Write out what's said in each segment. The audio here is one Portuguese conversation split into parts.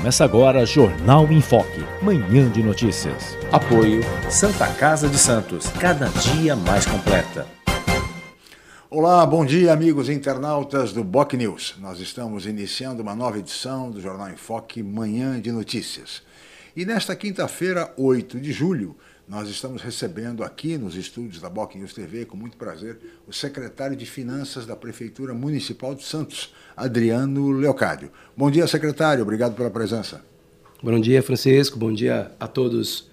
Começa agora Jornal em Foque, manhã de notícias. Apoio Santa Casa de Santos, cada dia mais completa. Olá, bom dia, amigos internautas do Boc News. Nós estamos iniciando uma nova edição do Jornal em Foque, manhã de notícias. E nesta quinta-feira, 8 de julho, nós estamos recebendo aqui nos estúdios da Boc News TV, com muito prazer, o secretário de Finanças da Prefeitura Municipal de Santos, Adriano Leocádio. Bom dia, secretário, obrigado pela presença. Bom dia, Francisco, bom dia a todos,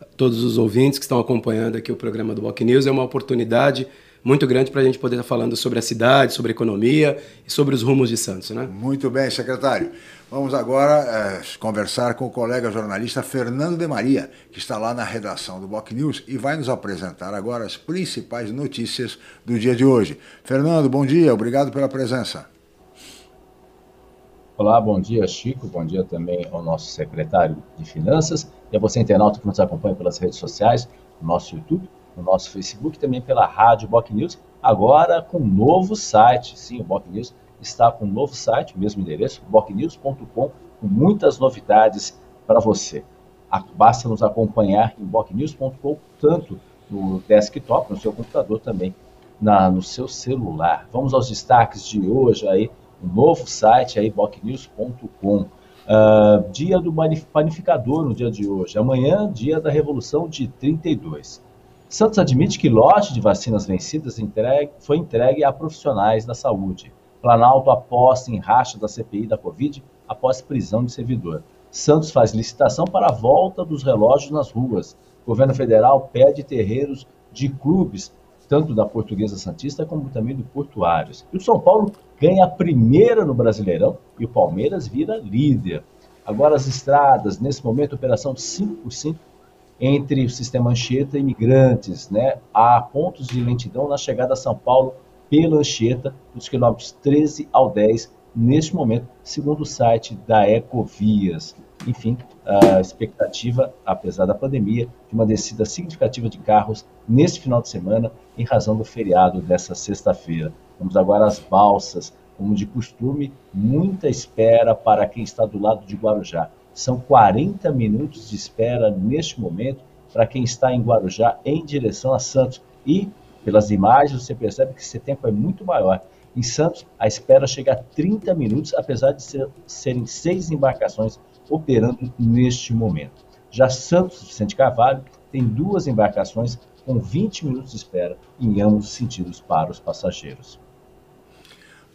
a todos os ouvintes que estão acompanhando aqui o programa do Boc News. É uma oportunidade muito grande para a gente poder estar falando sobre a cidade, sobre a economia e sobre os rumos de Santos. Né? Muito bem, secretário. Vamos agora é, conversar com o colega jornalista Fernando de Maria, que está lá na redação do Boc News e vai nos apresentar agora as principais notícias do dia de hoje. Fernando, bom dia, obrigado pela presença. Olá, bom dia, Chico. Bom dia também ao nosso secretário de Finanças e a você, internauta, que nos acompanha pelas redes sociais, no nosso YouTube no nosso Facebook, também pela rádio Boc News, agora com um novo site. Sim, o Boc News está com um novo site, mesmo endereço, bocnews.com, com muitas novidades para você. Basta nos acompanhar em bocnews.com, tanto no desktop, no seu computador também, na, no seu celular. Vamos aos destaques de hoje aí, um novo site aí, bocnews.com. Uh, dia do panificador no dia de hoje. Amanhã, dia da Revolução de 32. Santos admite que lote de vacinas vencidas entregue, foi entregue a profissionais da saúde. Planalto aposta em racha da CPI da Covid após prisão de servidor. Santos faz licitação para a volta dos relógios nas ruas. governo federal pede terreiros de clubes, tanto da Portuguesa Santista como também do Portuários. E o São Paulo ganha a primeira no Brasileirão e o Palmeiras vira líder. Agora as estradas, nesse momento, operação 5 por 5 entre o sistema Anchieta e imigrantes. Né? Há pontos de lentidão na chegada a São Paulo pela Anchieta, dos quilômetros 13 ao 10, neste momento, segundo o site da Ecovias. Enfim, a expectativa, apesar da pandemia, de uma descida significativa de carros neste final de semana, em razão do feriado dessa sexta-feira. Vamos agora às balsas. Como de costume, muita espera para quem está do lado de Guarujá. São 40 minutos de espera neste momento para quem está em Guarujá em direção a Santos. E, pelas imagens, você percebe que esse tempo é muito maior. Em Santos, a espera chega a 30 minutos, apesar de ser, serem seis embarcações operando neste momento. Já Santos Vicente Carvalho tem duas embarcações com 20 minutos de espera em ambos os sentidos para os passageiros.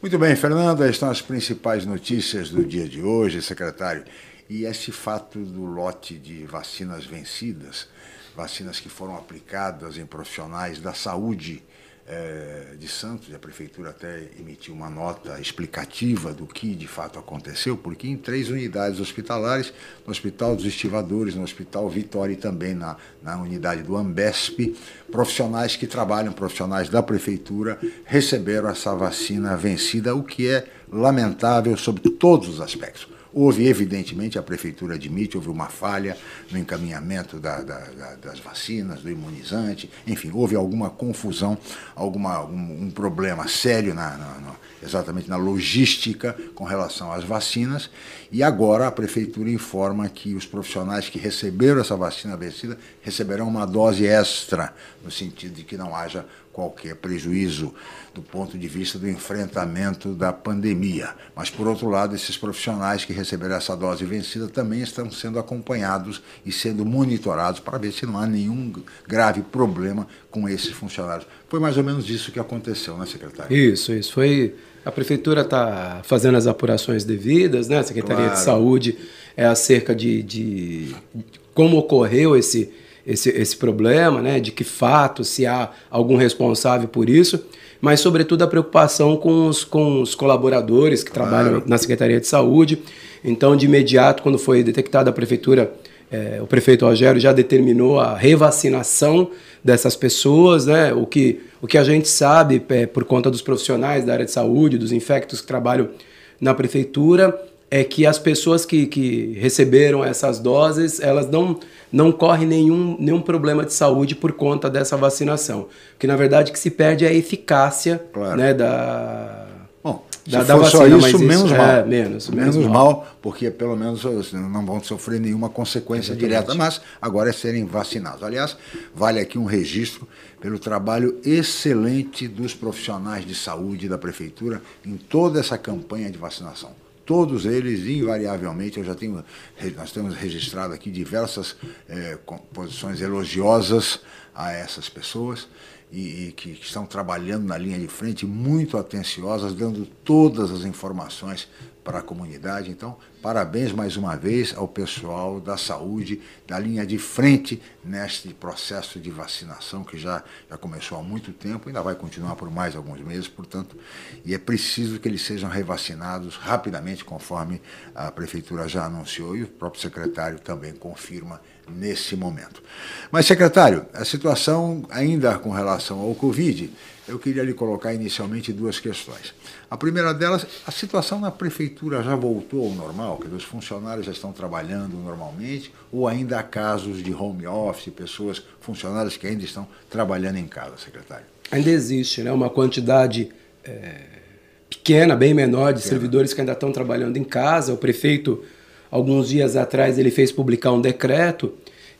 Muito bem, Fernando, estão as principais notícias do dia de hoje, secretário. E esse fato do lote de vacinas vencidas, vacinas que foram aplicadas em profissionais da saúde é, de Santos, a prefeitura até emitiu uma nota explicativa do que de fato aconteceu, porque em três unidades hospitalares, no Hospital dos Estivadores, no Hospital Vitória e também na, na unidade do Ambesp, profissionais que trabalham, profissionais da prefeitura, receberam essa vacina vencida, o que é lamentável sobre todos os aspectos Houve, evidentemente, a prefeitura admite, houve uma falha no encaminhamento da, da, da, das vacinas, do imunizante, enfim, houve alguma confusão, alguma, um, um problema sério na, na, na, exatamente na logística com relação às vacinas, e agora a prefeitura informa que os profissionais que receberam essa vacina vencida receberão uma dose extra, no sentido de que não haja qualquer prejuízo do ponto de vista do enfrentamento da pandemia. Mas, por outro lado, esses profissionais que receberam essa dose vencida também estão sendo acompanhados e sendo monitorados para ver se não há nenhum grave problema com esses funcionários. Foi mais ou menos isso que aconteceu, né, secretário? Isso, isso. Foi. A prefeitura está fazendo as apurações devidas, né? A Secretaria claro. de Saúde é acerca de, de como ocorreu esse esse, esse problema, né, de que fato, se há algum responsável por isso, mas sobretudo a preocupação com os, com os colaboradores que claro. trabalham na Secretaria de Saúde. Então, de imediato, quando foi detectada a prefeitura, é, o prefeito Rogério já determinou a revacinação dessas pessoas, né? O que, o que a gente sabe é, por conta dos profissionais da área de saúde, dos infectos que trabalham na prefeitura, é que as pessoas que, que receberam essas doses, elas não, não correm nenhum, nenhum problema de saúde por conta dessa vacinação. Porque, na verdade, que se perde é a eficácia claro. né, da, Bom, da, da vacina, só isso, menos mal. É, menos, menos, menos mal. mal. porque pelo menos não vão sofrer nenhuma consequência Exatamente. direta, mas agora é serem vacinados. Aliás, vale aqui um registro pelo trabalho excelente dos profissionais de saúde da prefeitura em toda essa campanha de vacinação todos eles, invariavelmente, eu já tenho, nós temos registrado aqui diversas é, elogiosas a essas pessoas e, e que, que estão trabalhando na linha de frente, muito atenciosas, dando todas as informações para a comunidade. Então, parabéns mais uma vez ao pessoal da saúde, da linha de frente neste processo de vacinação que já, já começou há muito tempo, ainda vai continuar por mais alguns meses, portanto, e é preciso que eles sejam revacinados rapidamente, conforme a Prefeitura já anunciou e o próprio secretário também confirma nesse momento. Mas, secretário, a situação ainda com relação ao Covid, eu queria lhe colocar inicialmente duas questões. A primeira delas, a situação na prefeitura já voltou ao normal, que os funcionários já estão trabalhando normalmente, ou ainda há casos de home office, pessoas, funcionários que ainda estão trabalhando em casa, secretário? Ainda existe né, uma quantidade é, pequena, bem menor, de pequena. servidores que ainda estão trabalhando em casa. O prefeito, alguns dias atrás, ele fez publicar um decreto,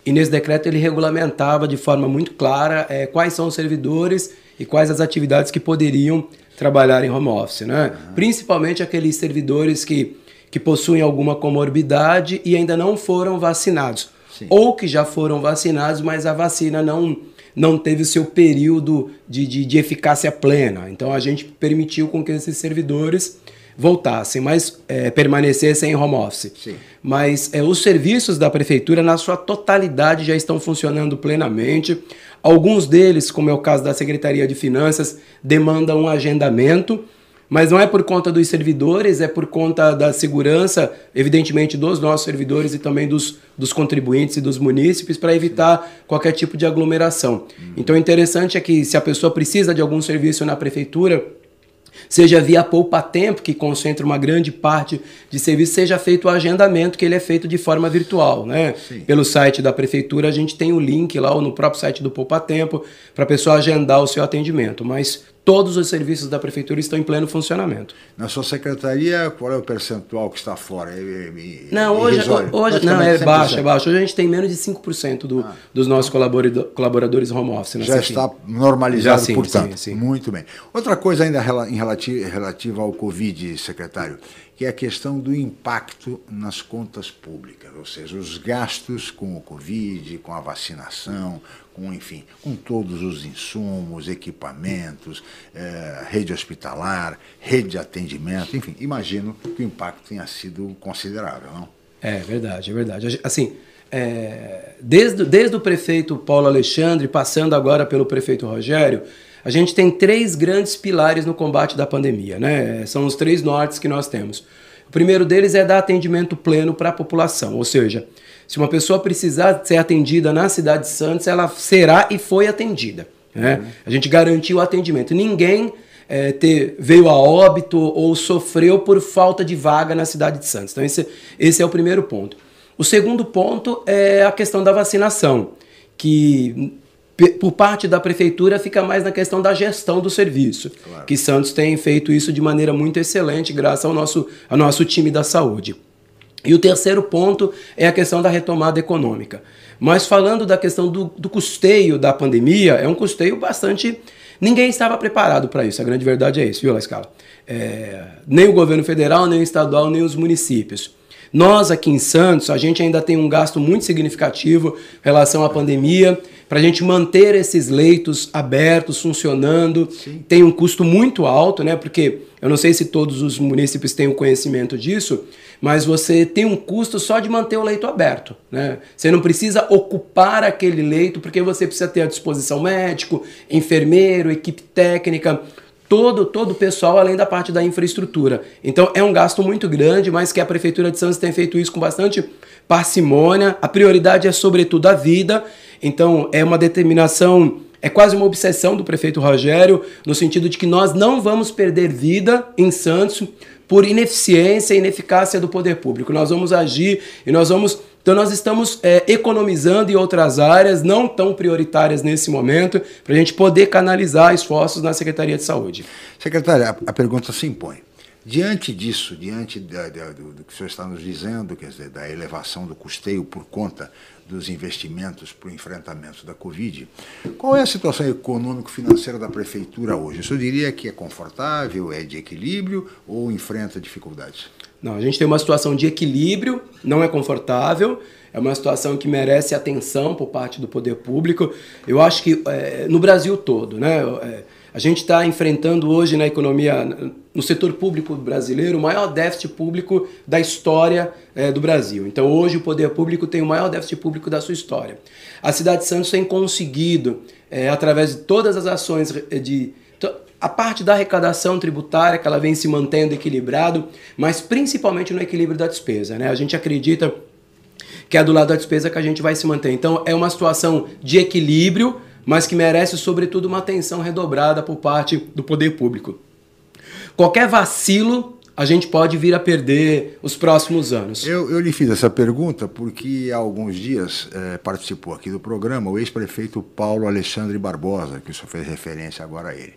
e nesse decreto ele regulamentava de forma muito clara é, quais são os servidores e quais as atividades que poderiam trabalhar em home office, né? Uhum. Principalmente aqueles servidores que, que possuem alguma comorbidade e ainda não foram vacinados. Sim. Ou que já foram vacinados, mas a vacina não, não teve o seu período de, de, de eficácia plena. Então a gente permitiu com que esses servidores voltassem, mas é, permanecessem em home office. Sim. Mas é, os serviços da prefeitura, na sua totalidade, já estão funcionando plenamente. Alguns deles, como é o caso da Secretaria de Finanças, demandam um agendamento, mas não é por conta dos servidores, é por conta da segurança, evidentemente, dos nossos servidores e também dos, dos contribuintes e dos munícipes, para evitar qualquer tipo de aglomeração. Então, o interessante é que se a pessoa precisa de algum serviço na prefeitura, seja via poupa-tempo, que concentra uma grande parte de serviço, seja feito o agendamento, que ele é feito de forma virtual. Né? Pelo site da prefeitura, a gente tem o link lá, ou no próprio site do poupa-tempo, para a pessoa agendar o seu atendimento. Mas todos os serviços da prefeitura estão em pleno funcionamento. Na sua secretaria, qual é o percentual que está fora? É, é, é, não, hoje, hoje não, é baixo, é baixo. Hoje a gente tem menos de 5% do, ah, dos nossos então, colaboradores home office. Já está normalizado, Já, sim, portanto. Sim, sim. Muito bem. Outra coisa ainda em relativa, relativa ao Covid, secretário, que é a questão do impacto nas contas públicas, ou seja, os gastos com o Covid, com a vacinação, com, enfim, com todos os insumos, equipamentos, eh, rede hospitalar, rede de atendimento, enfim, imagino que o impacto tenha sido considerável, não? É verdade, é verdade. Assim, é, desde, desde o prefeito Paulo Alexandre, passando agora pelo prefeito Rogério, a gente tem três grandes pilares no combate da pandemia, né? São os três nortes que nós temos. O primeiro deles é dar atendimento pleno para a população, ou seja, se uma pessoa precisar ser atendida na cidade de Santos, ela será e foi atendida. Né? Uhum. A gente garantiu o atendimento. Ninguém é, ter, veio a óbito ou sofreu por falta de vaga na cidade de Santos. Então, esse, esse é o primeiro ponto. O segundo ponto é a questão da vacinação, que por parte da prefeitura fica mais na questão da gestão do serviço, claro. que Santos tem feito isso de maneira muito excelente graças ao nosso, ao nosso time da saúde. E o terceiro ponto é a questão da retomada econômica. Mas falando da questão do, do custeio da pandemia, é um custeio bastante. Ninguém estava preparado para isso, a grande verdade é isso, viu, La Escala? É, nem o governo federal, nem o estadual, nem os municípios. Nós aqui em Santos, a gente ainda tem um gasto muito significativo em relação à pandemia para a gente manter esses leitos abertos, funcionando. Sim. Tem um custo muito alto, né? Porque Eu não sei se todos os municípios têm o conhecimento disso, mas você tem um custo só de manter o leito aberto. Né? Você não precisa ocupar aquele leito porque você precisa ter à disposição médico, enfermeiro, equipe técnica, todo todo o pessoal além da parte da infraestrutura. Então é um gasto muito grande, mas que a prefeitura de Santos tem feito isso com bastante parcimônia. A prioridade é sobretudo a vida. Então é uma determinação é quase uma obsessão do prefeito Rogério, no sentido de que nós não vamos perder vida em Santos por ineficiência e ineficácia do poder público. Nós vamos agir e nós vamos. Então, nós estamos é, economizando em outras áreas não tão prioritárias nesse momento, para a gente poder canalizar esforços na Secretaria de Saúde. Secretária, a, pergunta se impõe. Diante disso, diante da, da, do, do, que o senhor está nos dizendo, quer dizer, da elevação do custeio por conta dos investimentos para o enfrentamento da Covid, qual é a situação econômico-financeira da prefeitura hoje? O senhor diria que é confortável, é de equilíbrio ou enfrenta dificuldades? Não, a gente tem uma situação de equilíbrio, não é confortável, é uma situação que merece atenção por parte do poder público. Eu acho que é, no Brasil todo, né? É, a gente está enfrentando hoje na economia, no setor público brasileiro, o maior déficit público da história é, do Brasil. Então, hoje, o poder público tem o maior déficit público da sua história. A cidade de Santos tem conseguido, é, através de todas as ações de a parte da arrecadação tributária, que ela vem se mantendo equilibrado, mas principalmente no equilíbrio da despesa. Né? A gente acredita que é do lado da despesa que a gente vai se manter. Então, é uma situação de equilíbrio mas que merece, sobretudo, uma atenção redobrada por parte do poder público. Qualquer vacilo, a gente pode vir a perder os próximos anos. Eu, eu lhe fiz essa pergunta porque há alguns dias é, participou aqui do programa o ex-prefeito Paulo Alexandre Barbosa, que o senhor fez referência agora a ele.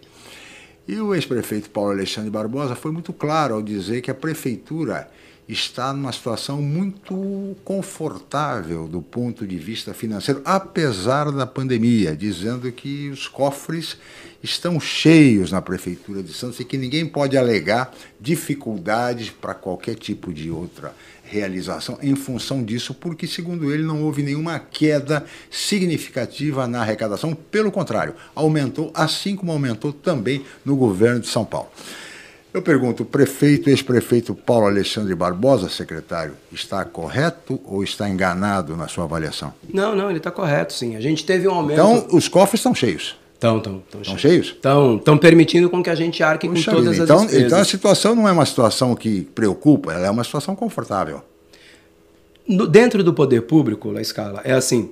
E o ex-prefeito Paulo Alexandre Barbosa foi muito claro ao dizer que a prefeitura está numa situação muito confortável do ponto de vista financeiro, apesar da pandemia, dizendo que os cofres estão cheios na Prefeitura de Santos e que ninguém pode alegar dificuldades para qualquer tipo de outra realização em função disso, porque, segundo ele, não houve nenhuma queda significativa na arrecadação, pelo contrário, aumentou, assim como aumentou também no governo de São Paulo. Eu pergunto, o prefeito, ex-prefeito Paulo Alexandre Barbosa, secretário, está correto ou está enganado na sua avaliação? Não, não, ele está correto, sim. A gente teve um aumento. Então, os cofres estão cheios. Estão, estão. Estão cheios? Estão, estão permitindo com que a gente arque Puxa com todas vida. as então, despesas. Então a situação não é uma situação que preocupa, ela é uma situação confortável. No, dentro do poder público, La Escala, é assim,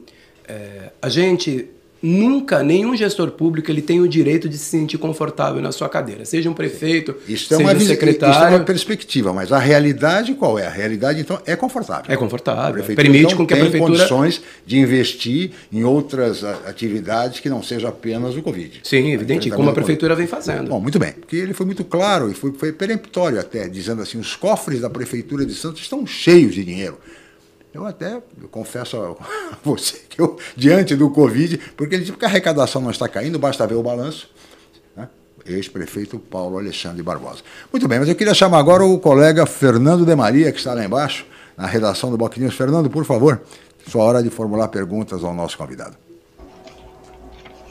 é, a gente Nunca nenhum gestor público ele tem o direito de se sentir confortável na sua cadeira, seja um prefeito, isso é seja uma, um secretário. Isso é uma perspectiva, mas a realidade qual é? A realidade então é confortável. É confortável. Permite com que a prefeitura tem condições de investir em outras atividades que não seja apenas o Covid. Sim, evidente, como a prefeitura vem fazendo. Bom, muito bem, porque ele foi muito claro e foi, foi peremptório até, dizendo assim, os cofres da prefeitura de Santos estão cheios de dinheiro. Eu até eu confesso a você que eu, diante do Covid, porque ele que a arrecadação não está caindo, basta ver o balanço. Né? Ex-prefeito Paulo Alexandre Barbosa. Muito bem, mas eu queria chamar agora o colega Fernando de Maria, que está lá embaixo, na redação do Boc. Fernando, por favor, sua hora de formular perguntas ao nosso convidado.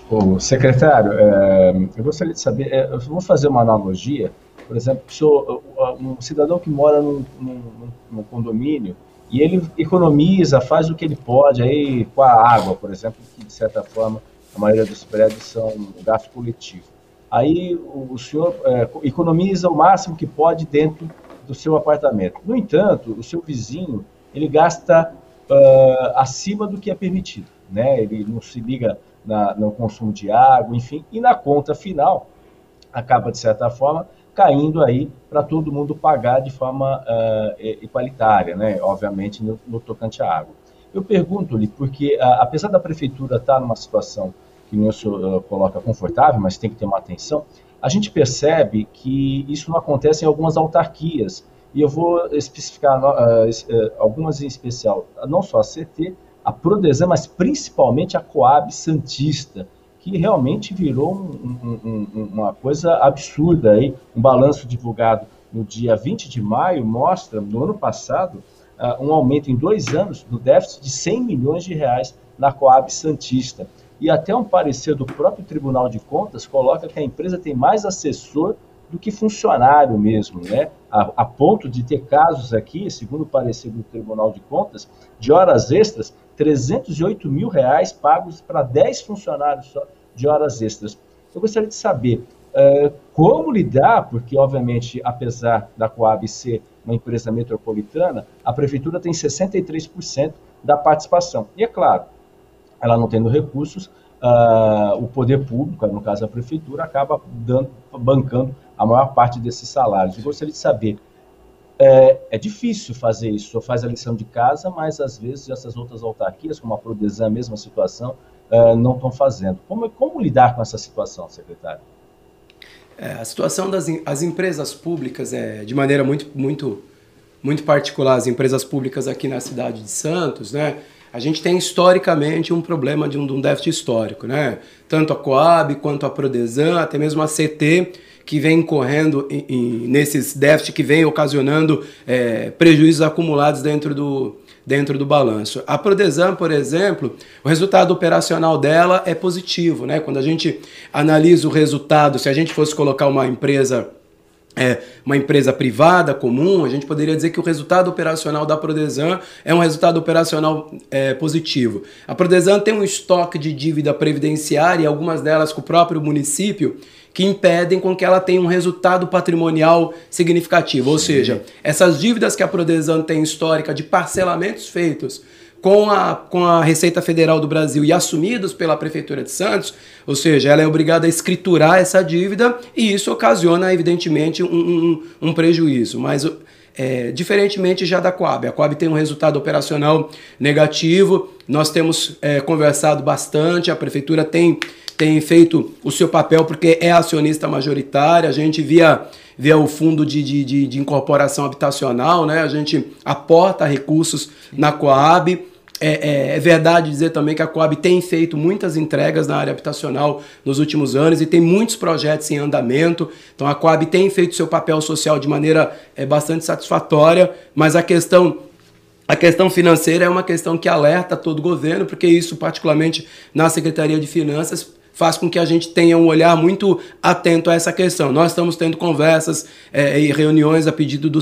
O secretário, é, eu gostaria de saber, é, eu vou fazer uma analogia, por exemplo, sou um cidadão que mora num, num, num condomínio e ele economiza, faz o que ele pode aí com a água, por exemplo, que de certa forma a maioria dos prédios são gasto coletivo. Aí o, senhor é, economiza o máximo que pode dentro do seu apartamento. No entanto, o seu vizinho ele gasta uh, acima do que é permitido, né? Ele não se liga na, no consumo de água, enfim, e na conta final acaba de certa forma caindo aí para todo mundo pagar de forma uh, igualitária, né? obviamente no, no, tocante à água. Eu pergunto-lhe, porque uh, apesar da prefeitura estar tá numa situação que o senhor uh, coloca confortável, mas tem que ter uma atenção, a gente percebe que isso não acontece em algumas autarquias, e eu vou especificar algumas em especial, não só a CT, a Prodesan, mas principalmente a Coab Santista, que realmente virou um, um, uma coisa absurda. Aí. Um balanço divulgado no dia 20 de maio mostra, no ano passado, uh, um aumento em dois anos do déficit de 100 milhões de reais na Coab Santista. E até um parecer do próprio Tribunal de Contas coloca que a empresa tem mais assessor do que funcionário mesmo, né? A, a, ponto de ter casos aqui, segundo o parecer do Tribunal de Contas, de horas extras, 308 mil reais pagos para 10 funcionários só de horas extras. Eu gostaria de saber uh, como lidar, porque, obviamente, apesar da Coab ser uma empresa metropolitana, a prefeitura tem 63% da participação. E é claro, ela não tendo recursos, uh, o poder público, no caso a prefeitura, acaba dando, bancando a maior parte desses salários. Eu gostaria de saber, é, é difícil fazer isso, só faz a lição de casa, mas às vezes essas outras autarquias, como a Prodesan, a mesma situação, uh, não estão fazendo. Como, como lidar com essa situação, secretário? É, a situação das as empresas públicas é de maneira muito, muito, muito particular, as empresas públicas aqui na cidade de Santos, né? A gente tem historicamente um problema de um, de um déficit histórico, né? Tanto a Coab quanto a Prodesan, até mesmo a CT, que vem correndo em, em, nesses déficits que vem ocasionando é, prejuízos acumulados dentro do, dentro do balanço. A Prodesan, por exemplo, o resultado operacional dela é positivo, né? Quando a gente analisa o resultado, se a gente fosse colocar uma empresa é, uma empresa privada comum, a gente poderia dizer que o resultado operacional da Prodesan é um resultado operacional é, positivo. A Prodesan tem um estoque de dívida previdenciária, algumas delas com o próprio município, que impedem com que ela tenha um resultado patrimonial significativo. Ou seja, essas dívidas que a Prodesan tem histórica de parcelamentos feitos com a, com a Receita Federal do Brasil e assumidos pela Prefeitura de Santos, ou seja, ela é obrigada a escriturar essa dívida e isso ocasiona, evidentemente, um, um, um prejuízo. Mas é, diferentemente já da Coab. A Coab tem um resultado operacional negativo, nós temos é, conversado bastante, a Prefeitura tem tem feito o seu papel porque é acionista majoritária, a gente via, via o fundo de, de, de, de incorporação habitacional, né? a gente aporta recursos na Coab. É, é, é, verdade dizer também que a Coab tem feito muitas entregas na área habitacional nos últimos anos e tem muitos projetos em andamento. Então a Coab tem feito seu papel social de maneira é, bastante satisfatória, mas a questão a questão financeira é uma questão que alerta todo o governo, porque isso, particularmente na Secretaria de Finanças, faz com que a gente tenha um olhar muito atento a essa questão. Nós estamos tendo conversas é, e reuniões a pedido do,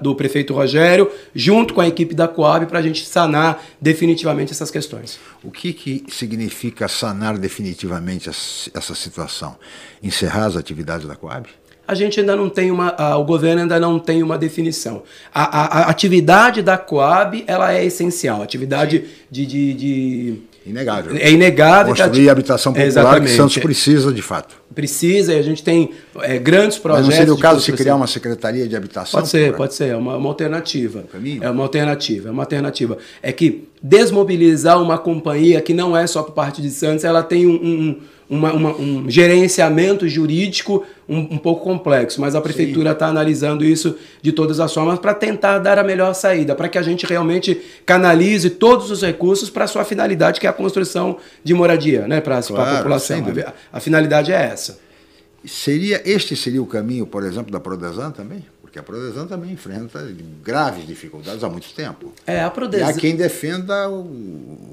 do prefeito Rogério, junto com a equipe da Coab, para a gente sanar definitivamente essas questões. O que, que significa sanar definitivamente essa situação? Encerrar as atividades da Coab? a gente ainda não tem uma, a, o governo ainda não tem uma definição. A, a, a, atividade da Coab ela é essencial, atividade de, de, de Inegável. É inegável. Construir a habitação popular Exatamente. que Santos precisa de fato. Precisa, e a gente tem é, grandes projetos. Mas não seria o caso de se criar uma secretaria de habitação? Pode ser, pode ser, é uma, uma alternativa. É uma alternativa, é uma alternativa. É que desmobilizar uma companhia que não é só por parte de Santos, ela tem um, um uma, uma, um gerenciamento jurídico um, um, pouco complexo, mas a prefeitura está analisando isso de todas as formas para tentar dar a melhor saída, para que a gente realmente canalize todos os recursos para a sua finalidade, que é a construção de moradia, né, para claro, a população. A, a finalidade é essa. Seria este seria o caminho, por exemplo, da Prodesan também? Porque a Prodesan também enfrenta graves dificuldades há muito tempo. É, a Prodesan... E há quem defenda o,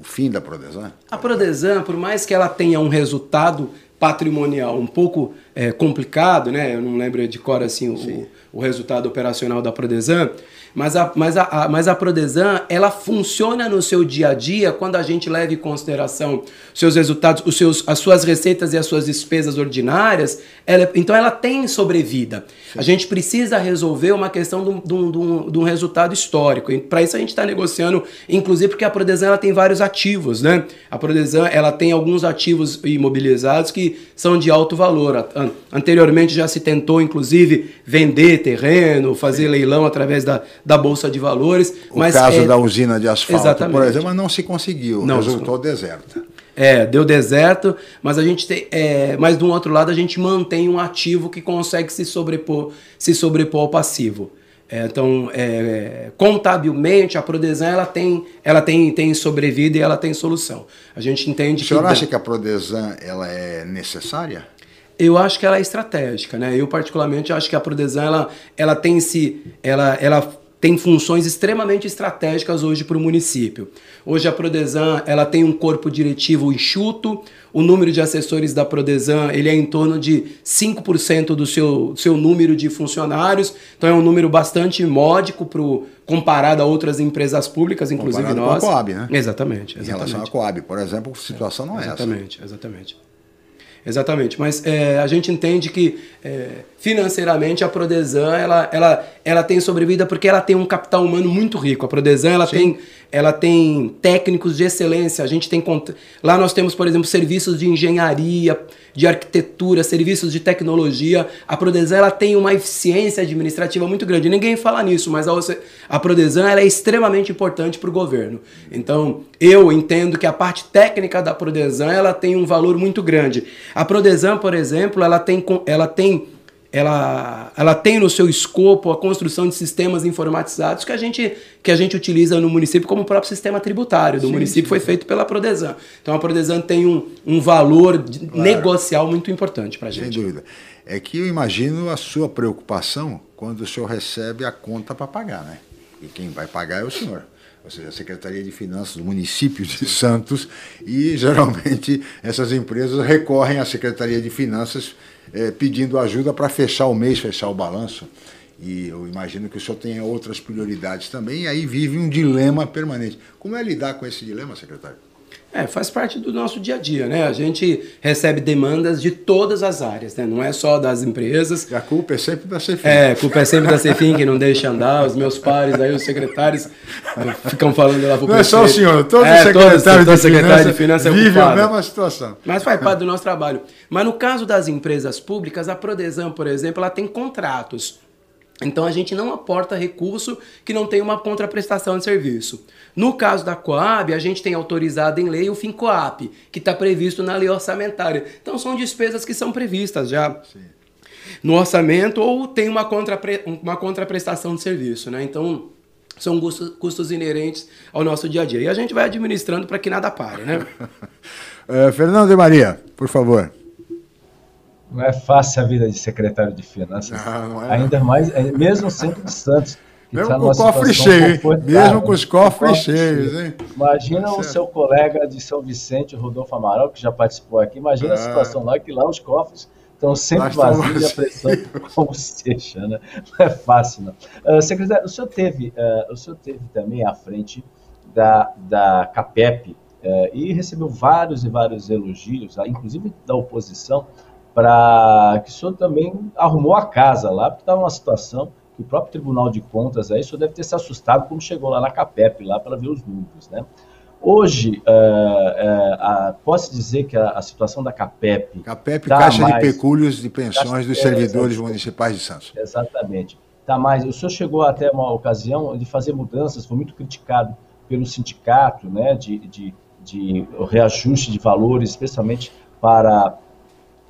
o fim da Prodesan. A Prodesan, por mais que ela tenha um resultado patrimonial um pouco é, complicado, né? Eu não lembro de cor assim o, o resultado operacional da Prodesan, mas a, mas, a, a, mas a Prodesan, ela funciona no seu dia a dia quando a gente leva em consideração seus resultados, os seus, as suas receitas e as suas despesas ordinárias. Ela, então ela tem sobrevida. Sim. A gente precisa resolver uma questão de um, resultado histórico. Para isso a gente está negociando, inclusive porque a Prodesan ela tem vários ativos. Né? A Prodesan ela tem alguns ativos imobilizados que são de alto valor. Anteriormente já se tentou, inclusive, vender terreno, fazer Sim. leilão através da, da Bolsa de Valores. O mas caso é... da usina de asfalto, Exatamente. por exemplo, não se conseguiu, não, resultou deserta. É, deu deserto, mas a gente tem, é, mas do outro lado a gente mantém um ativo que consegue se sobrepor, se sobrepor ao passivo. É, então, é, contabilmente, a Prodesan ela tem, ela tem, tem sobrevida e ela tem solução. A gente entende. O senhor que acha que a Prodesan ela é necessária? Eu acho que ela é estratégica, né? Eu particularmente acho que a Prodesan ela, ela tem se, ela, ela tem funções extremamente estratégicas hoje para o município. Hoje a Prodesan ela tem um corpo diretivo enxuto, o número de assessores da Prodesan ele é em torno de 5% do seu, seu número de funcionários, então é um número bastante módico pro, comparado a outras empresas públicas, inclusive Comparado nós. Com a Coab, né? Exatamente, Em exatamente. relação à Coab, por exemplo, a situação não é Exatamente, exatamente. Exatamente, mas é, a gente entende que é, financeiramente a Prodesan ela, ela, ela tem sobrevida porque ela tem um capital humano muito rico. A Prodesan ela tem, ela tem técnicos de excelência. A gente tem lá nós temos, por exemplo, serviços de engenharia, de arquitetura, serviços de tecnologia. A Prodesan ela tem uma eficiência administrativa muito grande. Ninguém fala nisso, mas a, a Prodesan ela é extremamente importante para o governo. Então eu entendo que a parte técnica da Prodesan ela tem um valor muito grande. A Prodesan, por exemplo, ela tem, ela tem ela, ela tem no seu escopo a construção de sistemas informatizados que a gente, que a gente utiliza no município, como o próprio sistema tributário do município foi feito pela Prodesan. Então a Prodesan tem um, um valor de- negocial muito importante para a Sem gente. dúvida. É que eu imagino a sua preocupação quando o senhor recebe a conta para pagar, né? E quem vai pagar é o senhor. Ou seja, a Secretaria de Finanças do município de Santos. E geralmente essas empresas recorrem à Secretaria de Finanças eh, pedindo ajuda para fechar o mês, fechar o balanço. E eu imagino que o senhor tenha outras prioridades também, e aí vive um dilema permanente. Como é lidar com esse dilema, secretário? É, faz parte do nosso dia a dia, né? A gente recebe demandas de todas as áreas, né? Não é só das empresas. A culpa é sempre da CFI. É, a culpa é sempre da Cefim que não deixa andar, os meus pares aí, os secretários, ficam falando lá pro Não é só o prefeito. senhor, todo É, secretário, todo de, secretário finanças de finanças é vive a mesma situação. Mas faz parte do nosso trabalho. Mas no caso das empresas públicas, a Prodesan, por exemplo, ela tem contratos. Então a gente não aporta recurso que não tem uma contraprestação de serviço. No caso da Coab, a gente tem autorizado em lei o FINCOAP, que está previsto na lei orçamentária. Então são despesas que são previstas já no orçamento ou tem uma, contrapre, uma contraprestação de serviço. Né? Então são custos, inerentes ao nosso dia a dia. E a gente vai administrando para que nada pare. Né? Eh, Fernando de Maria, por favor. Não é fácil a vida de secretário de Finanças. Ah, não é, Ainda mais, é, mesmo sendo de Santos. que Mesmo tá com numa o cofre situação cheio, hein? confortável, Mesmo com os cofres cofre cheios, cheio. hein? Imagina Tá o certo. seu colega de São Vicente, o Rodolfo Amaral, que já participou aqui. Imagina Ah. a situação lá, que lá os cofres estão sempre vazios e a pressão como seja, né? Não é fácil, não. Ah, secretário, o senhor teve, ah, o senhor teve também à frente da, da CAPEP eh, e recebeu vários e vários elogios, ah, inclusive da oposição, para que o senhor também arrumou a casa lá, porque estava numa situação que o próprio Tribunal de Contas aí, o senhor deve ter se assustado quando chegou lá na CAPEP, lá para ver os números, né? Hoje, eh, eh, posso dizer que a, a situação da CAPEP, CAPEP, Tá, Caixa mas- de Pecúlios de Pensões Caixa- dos Servidores. Municipais de Santos. exatamente, tá mais. O senhor chegou até uma ocasião de fazer mudanças, foi muito criticado pelo sindicato, né, de, de, de reajuste de valores, especialmente para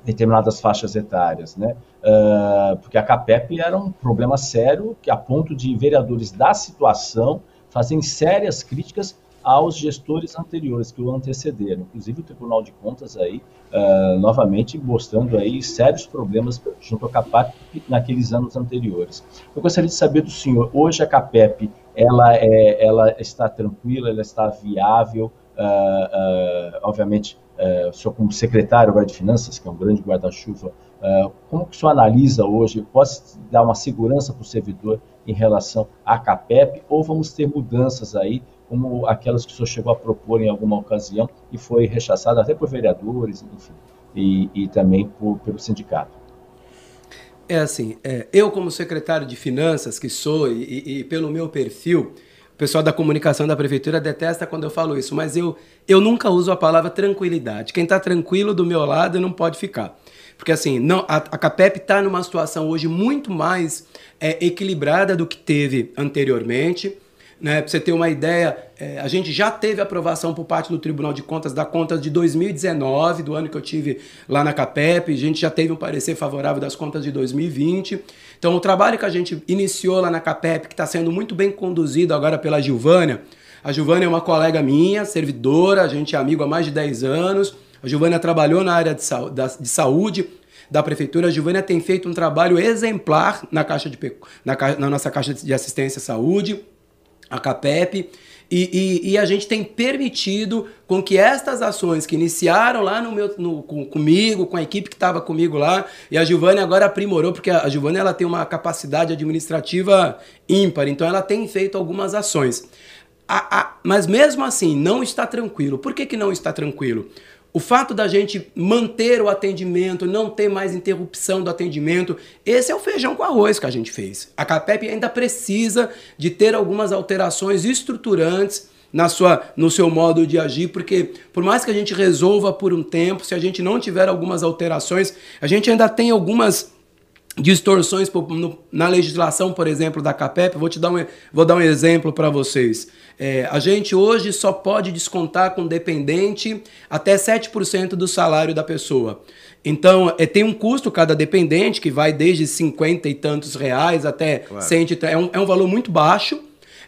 determinadas faixas etárias, né? Ah, porque a CAPEP era um problema sério, que a ponto de vereadores da situação fazem sérias críticas aos gestores anteriores que o antecederam, inclusive o Tribunal de Contas aí ah, novamente mostrando aí sérios problemas junto à CAPEP naqueles anos anteriores. Eu gostaria de saber do senhor, hoje a CAPEP ela é, ela está tranquila, ela está viável, ah, obviamente eh, o senhor como secretário agora de Finanças, que é um grande guarda-chuva, eh, como que o senhor analisa hoje, posso dar uma segurança para o servidor em relação à CAPEP, ou vamos ter mudanças aí, como aquelas que o senhor chegou a propor em alguma ocasião e foi rechaçada até por vereadores, enfim, e, e também por, pelo sindicato? É assim, é, eu como secretário de finanças que sou e, e- e pelo meu perfil, o pessoal da comunicação da prefeitura detesta quando eu falo isso, mas eu, eu nunca uso a palavra tranquilidade. Quem está tranquilo do meu lado não pode ficar. Porque assim, não, a, a CAPEP está numa situação hoje muito mais é, equilibrada do que teve anteriormente. Né? Para você ter uma ideia, é, a gente já teve aprovação por parte do Tribunal de Contas da conta de 2019, do ano que eu tive lá na CAPEP, a gente já teve um parecer favorável das contas de 2020. Então, o trabalho que a gente iniciou lá na CAPEP, que está sendo muito bem conduzido agora pela Gilvânia, a Gilvânia é uma colega minha, servidora, a gente é amigo há mais de 10 anos. A Giovânia trabalhou na área de, sau- da- de saúde, da prefeitura. A Gilvânia tem feito um trabalho exemplar na, caixa de, na, na nossa Caixa de Assistência à Saúde, a CAPEP. E, e, e, a gente tem permitido com que estas ações que iniciaram lá no meu, no, com, comigo, com a equipe que estava comigo lá, e a Giovanni agora aprimorou, porque a, a ela tem uma capacidade administrativa ímpar, então ela tem feito algumas ações. A, a, mas mesmo assim, não está tranquilo. Por que, que não está tranquilo? O fato da gente manter o atendimento, não ter mais interrupção do atendimento, esse é o feijão com arroz que a gente fez. A CAPEP ainda precisa de ter algumas alterações estruturantes na sua, no seu modo de agir, porque por mais que a gente resolva por um tempo, se a gente não tiver algumas alterações, a gente ainda tem algumas distorções na legislação, por exemplo, da CAPEP. Vou te dar um, vou dar um exemplo para vocês. É, a gente hoje só pode descontar com dependente até 7% do salário da pessoa. Então, é, tem um custo cada dependente, que vai desde 50 e tantos reais até claro. 100, é um, é um valor muito baixo.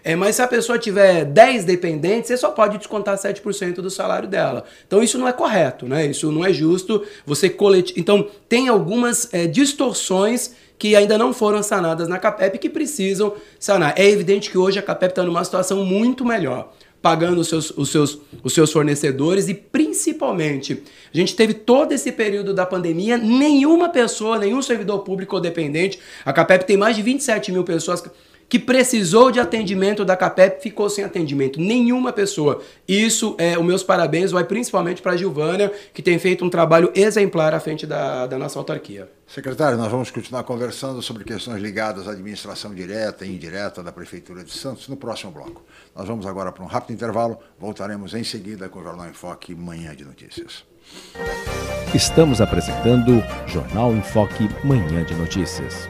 É, mas se a pessoa tiver 10 dependentes, você só pode descontar 7% do salário dela. Então isso não é correto, né? Isso não é justo. Você colete... Então tem algumas é, distorções que ainda não foram sanadas na CAPEP que precisam sanar. É evidente que hoje a CAPEP está numa situação muito melhor, pagando os seus, os, seus, os seus fornecedores e principalmente, a gente teve todo esse período da pandemia, nenhuma pessoa, nenhum servidor público ou dependente, a CAPEP tem mais de 27 mil pessoas que precisou de atendimento da CAPEP ficou sem atendimento. Nenhuma pessoa. Isso, é, os meus parabéns vai principalmente para a Gilvânia, que tem feito um trabalho exemplar à frente da, da nossa autarquia. Secretário, nós vamos continuar conversando sobre questões ligadas à administração direta e indireta da Prefeitura de Santos no próximo bloco. Nós vamos agora para um rápido intervalo, voltaremos em seguida com o Jornal em Foque Manhã de Notícias. Estamos apresentando Jornal em Foque Manhã de Notícias.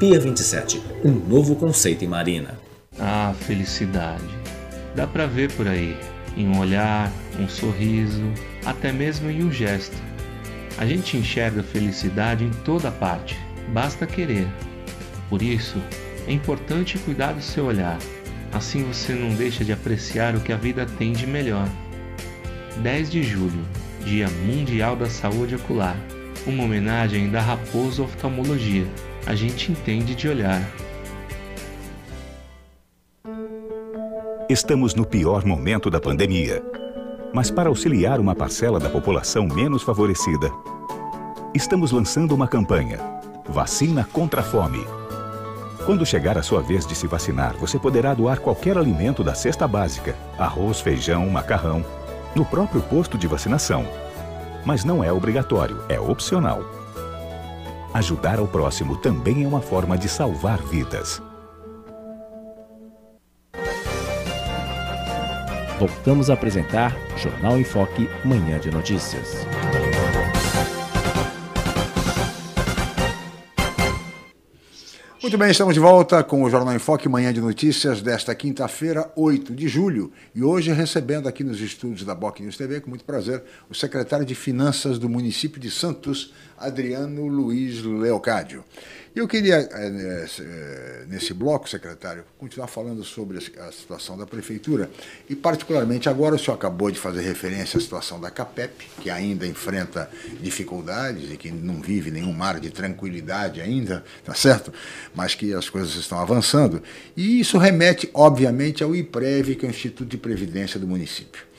Pia 27, um novo conceito em marina. Ah, felicidade. Dá para ver por aí, em um olhar, um sorriso, até mesmo em um gesto. A gente enxerga felicidade em toda parte, basta querer. Por isso, é importante cuidar do seu olhar. Assim você não deixa de apreciar o que a vida tem de melhor. 10 de julho, Dia Mundial da Saúde Ocular. Uma homenagem da Raposo Oftalmologia a gente entende de olhar. Estamos no pior momento da pandemia. Mas para auxiliar uma parcela da população menos favorecida, estamos lançando uma campanha: Vacina contra a Fome. Quando chegar a sua vez de se vacinar, você poderá doar qualquer alimento da cesta básica, arroz, feijão, macarrão, no próprio posto de vacinação. Mas não é obrigatório, é opcional. Ajudar ao próximo também é uma forma de salvar vidas. Voltamos a apresentar Jornal em Foque, Manhã de Notícias. Muito bem, estamos de volta com o Jornal em Foque, manhã de notícias desta quinta-feira, 8 de julho. E hoje recebendo aqui nos estúdios da Boc News TV, com muito prazer, o secretário de Finanças do município de Santos, Adriano Luiz Leocádio. Eu queria, eh, eh, nesse bloco, secretário, continuar falando sobre a situação da Prefeitura e, particularmente, agora o senhor acabou de fazer referência à situação da CAPEP, que ainda enfrenta dificuldades e que não vive nenhum mar de tranquilidade ainda, tá certo? Mas que as coisas estão avançando. E isso remete, obviamente, ao IPREV, que é o Instituto de Previdência do município.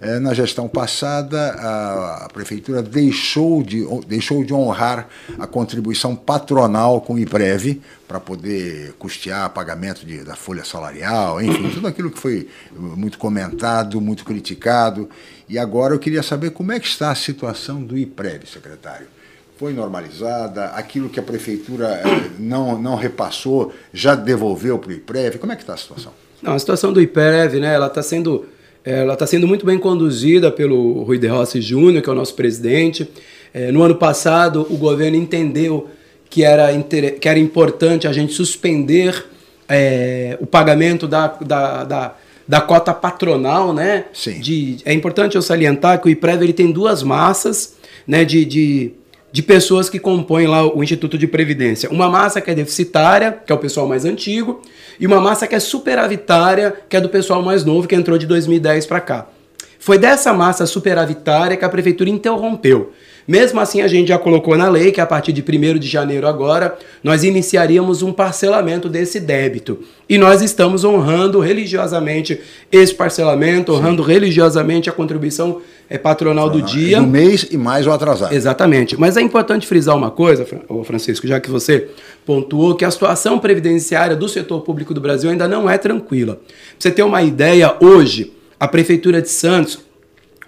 É, na gestão passada, a, prefeitura deixou de, deixou de honrar a contribuição patronal com o IPREV para poder custear pagamento de, da folha salarial, enfim, tudo aquilo que foi muito comentado, muito criticado. E agora eu queria saber como é que está a situação do IPREV, secretário foi normalizada, aquilo que a prefeitura eh, não, não repassou já devolveu para o IPREV? Como é que está a situação? Não, a situação do IPREV, né, ela está sendo, ela tá sendo muito bem conduzida pelo Rui de Rossi Júnior, que é o nosso presidente. É, no ano passado, o governo entendeu que era, que era importante a gente suspender é, o pagamento da, da, da, da, cota patronal, né? Sim. De, é importante eu salientar que o IPREV ele tem duas massas né, de, de de pessoas que compõem lá o Instituto de Previdência. Uma massa que é deficitária, que é o pessoal mais antigo, e uma massa que é superavitária, que é do pessoal mais novo, que entrou de 2010 para cá. Foi dessa massa superavitária que a prefeitura interrompeu. Mesmo assim, a gente já colocou na lei que a partir de 1 de janeiro agora, nós iniciaríamos um parcelamento desse débito. E nós estamos honrando religiosamente esse parcelamento, honrando Sim. religiosamente a contribuição é, patronal do dia. Do mês e mais o atrasado. Exatamente. Mas é importante frisar uma coisa, Francisco, já que você pontuou que a situação previdenciária do setor público do Brasil ainda não é tranquila. Pra você ter uma ideia, hoje, a Prefeitura de Santos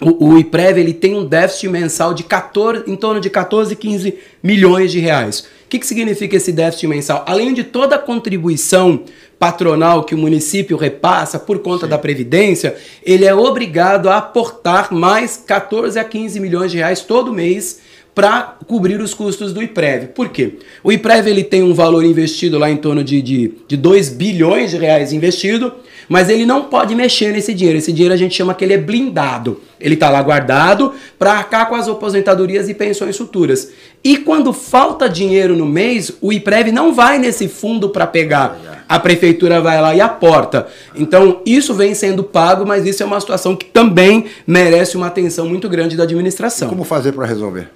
o, o IPREV ele tem um déficit mensal de 14, em torno de 14, 15 milhões de reais. O que, que significa esse déficit mensal? Além de toda a contribuição patronal que o município repassa por conta Sim. da Previdência, ele é obrigado a aportar mais 14 a 15 milhões de reais todo mês para cobrir os custos do IPREV. Por quê? O IPREV ele tem um valor investido lá em torno de, de, de 2 bilhões de reais investido, mas ele não pode mexer nesse dinheiro. Esse dinheiro a gente chama que ele é blindado. Ele está lá guardado para arcar com as aposentadorias e pensões futuras. E quando falta dinheiro no mês, o IPREV não vai nesse fundo para pegar. A prefeitura vai lá e aporta. Então, isso vem sendo pago, mas isso é uma situação que também merece uma atenção muito grande da administração. E como fazer para resolver?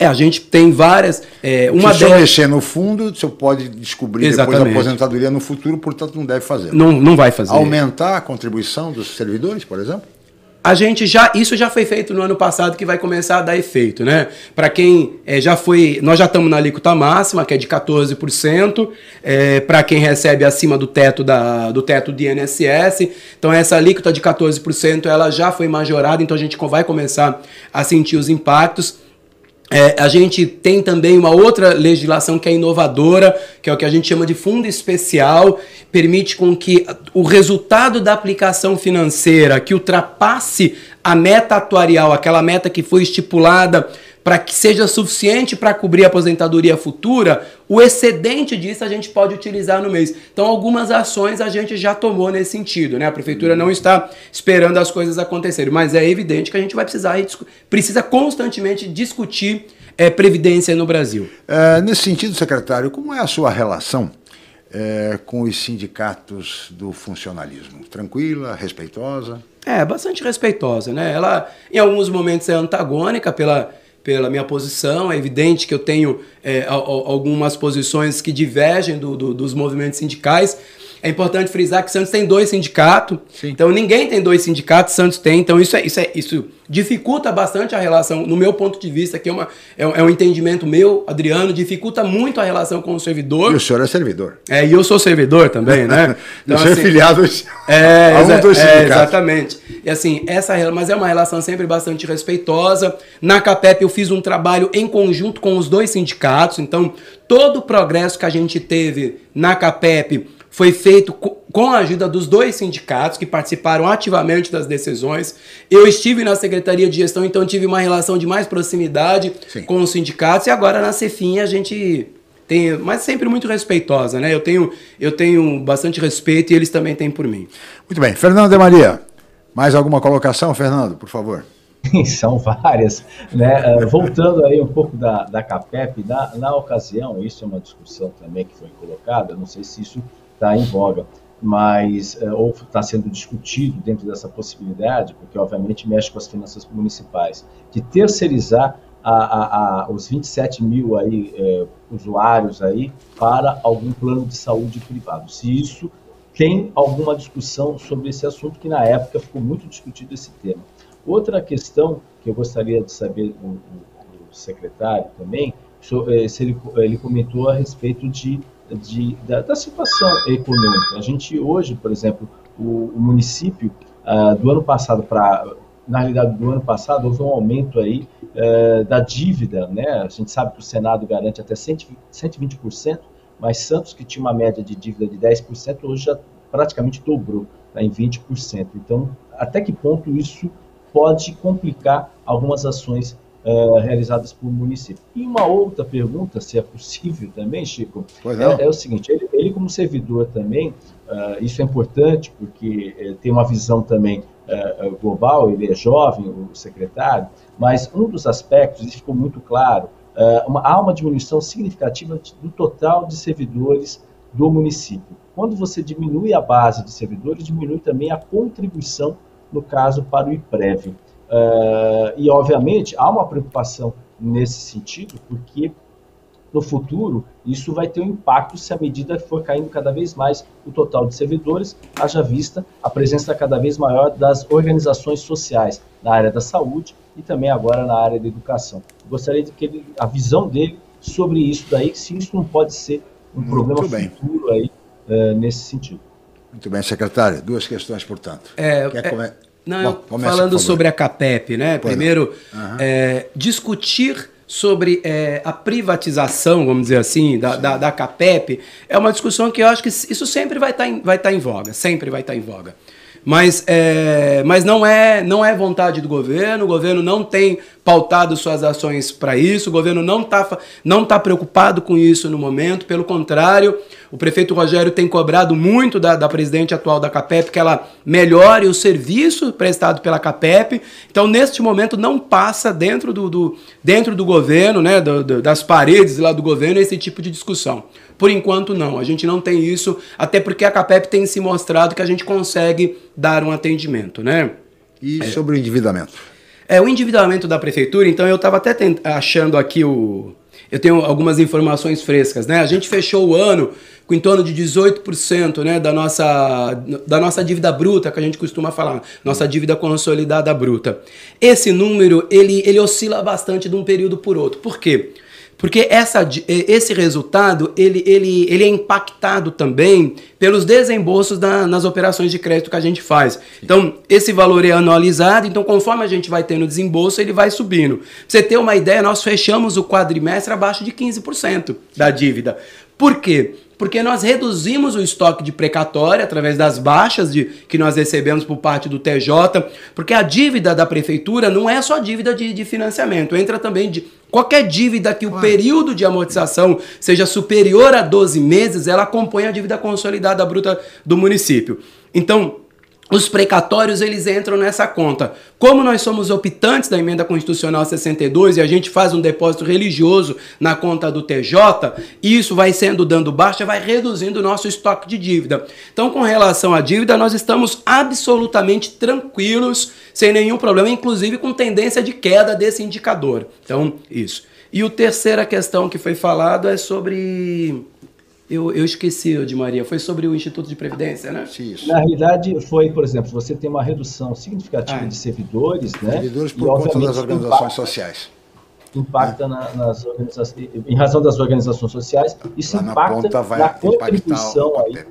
É, a gente tem várias. É, uma Se o senhor mexer no fundo, o senhor pode descobrir Exatamente. depois a aposentadoria no futuro, portanto não deve fazer. Não, não vai fazer. Aumentar a contribuição dos servidores, por exemplo? A gente já, isso já foi feito no ano passado que vai começar a dar efeito, né? Para quem é, já foi, nós já estamos na alíquota máxima, que é de 14%, é, para quem recebe acima do teto da, do teto do INSS. Então essa alíquota de 14% ela já foi majorada, então a gente vai começar a sentir os impactos. É, a gente tem também uma outra legislação que é inovadora, que é o que a gente chama de fundo especial, permite com que o resultado da aplicação financeira que ultrapasse a meta atuarial, aquela meta que foi estipulada para que seja suficiente para cobrir a aposentadoria futura, o excedente disso a gente pode utilizar no mês. Então, algumas ações a gente já tomou nesse sentido, né? A prefeitura não está esperando as coisas acontecerem, mas é evidente que a gente vai precisar precisa constantemente discutir é, previdência no Brasil. É, nesse sentido, secretário, como é a sua relação é, com os sindicatos do funcionalismo? Tranquila, respeitosa? É, bastante respeitosa, né? Ela, em alguns momentos, é antagônica pela pela minha posição. É evidente que eu tenho é, algumas posições que divergem do, do, dos movimentos sindicais, é importante frisar que Santos tem dois sindicatos. Sim. Então ninguém tem dois sindicatos, Santos tem. Então isso é, isso é isso dificulta bastante a relação, no meu ponto de vista, que é, uma, é, é, um entendimento meu, Adriano, dificulta muito a relação com o servidor. E o senhor é servidor. É, e eu sou servidor também, né? Então, o senhor assim, é filiado é, a um dos é, exatamente. E assim, essa mas é uma relação sempre bastante respeitosa. Na CAPEP eu fiz um trabalho em conjunto com os dois sindicatos, então todo o progresso que a gente teve na CAPEP foi feito com a ajuda dos dois sindicatos que participaram ativamente das decisões. Eu estive na Secretaria de Gestão, então tive uma relação de mais proximidade Sim. com os sindicatos e agora na Cefim a gente tem, mas sempre muito respeitosa, né? Eu tenho, eu tenho bastante respeito e eles também têm por mim. Muito bem. Fernando de Maria, mais alguma colocação, Fernando, por favor? São várias. Né? Uh, voltando aí um pouco da, da CAPEP, na, na ocasião, isso é uma discussão também que foi colocada, não sei se isso está em voga, mas uh, ou está sendo discutido dentro dessa possibilidade, porque obviamente mexe com as finanças municipais, de terceirizar a, a, a, os 27 mil aí, é, usuários aí para algum plano de saúde privado. Se isso tem alguma discussão sobre esse assunto, que na época ficou muito discutido esse tema. Outra questão que eu gostaria de saber do, do secretário também, eh, se ele, ele comentou a respeito de, de da, da, situação econômica. A gente hoje, por exemplo, o, o município, uh, do ano passado para na realidade, do ano passado, houve um aumento aí uh, da dívida, né? A gente sabe que o Senado garante até 120%, mas Santos, que tinha uma média de dívida de 10%, hoje já praticamente dobrou, está em 20%. Então, até que ponto isso pode complicar algumas ações uh, realizadas por município? E uma outra pergunta, se é possível também, Chico, é, é, o seguinte: ele, ele, como servidor também, uh, isso é importante porque uh, tem uma visão também global, ele é jovem, o secretário, mas um dos aspectos, isso ficou muito claro, uma, há uma diminuição significativa do total de servidores do município. Quando você diminui a base de servidores, diminui também a contribuição, no caso, para o IPREV. Uh, e, obviamente, há uma preocupação nesse sentido, porque no futuro isso vai ter um impacto se a medida for caindo cada vez mais o total de servidores, haja vista a presença cada vez maior das organizações sociais na área da saúde e também agora na área da educação. Gostaria de que ele, a visão dele sobre isso daí, se isso não pode ser um Muito problema bem. futuro aí uh, nesse sentido. Muito bem, secretário. Duas questões, portanto. É, é come... Não, Bom, falando sobre a CAPEP, né? Pois Primeiro, uhum. é, discutir sobre é, a privatização, vamos dizer assim, da, da, da, CAPEP, é uma discussão que eu acho que isso sempre vai estar tá em, vai tá em voga, sempre vai estar tá em voga. Mas, é, mas não, é, não é vontade do governo, o governo não tem pautado suas ações para isso, o governo não está não tá preocupado com isso no momento, pelo contrário, o prefeito Rogério tem cobrado muito da, da presidente atual da CAPEP que ela melhore o serviço prestado pela CAPEP. Então, neste momento, não passa dentro do, do dentro do governo, né, do, do, das paredes lá do governo, esse tipo de discussão. Por enquanto, não. A gente não tem isso, até porque a CAPEP tem se mostrado que a gente consegue dar um atendimento, né? E é. sobre o endividamento? É, o endividamento da prefeitura, então eu estava até achando aqui o. Eu tenho algumas informações frescas, né? A gente fechou o ano com em torno de 18% né, da, nossa, da nossa dívida bruta, que a gente costuma falar, nossa dívida consolidada bruta. Esse número, ele, ele oscila bastante de um período por outro. Por quê? Porque essa, esse resultado ele, ele, ele é impactado também pelos desembolsos da, nas operações de crédito que a gente faz. Então, esse valor é anualizado, então conforme a gente vai tendo desembolso, ele vai subindo. Pra você ter uma ideia, nós fechamos o quadrimestre abaixo de 15% da dívida. Por quê? Porque nós reduzimos o estoque de precatória através das baixas de, que nós recebemos por parte do TJ, porque a dívida da prefeitura não é só dívida de, de financiamento, entra também de qualquer dívida que o período de amortização seja superior a 12 meses, ela acompanha a dívida consolidada bruta do município. Então, os precatórios eles entram nessa conta. Como nós somos optantes da emenda constitucional 62 e a gente faz um depósito religioso na conta do TJ, isso vai sendo dando baixa, vai reduzindo o nosso estoque de dívida. Então, com relação à dívida, nós estamos absolutamente tranquilos, sem nenhum problema, inclusive com tendência de queda desse indicador. Então, isso. E a terceira questão que foi falado é sobre eu, eu esqueci, de Maria, foi sobre o Instituto de Previdência, né? Isso. Na realidade, foi, por exemplo, você tem uma redução significativa ah, de servidores, né? Servidores por conta das organizações impacta, sociais. Impacta é. na, nas organizações, em razão das organizações sociais, isso Lá impacta na, na contribuição aí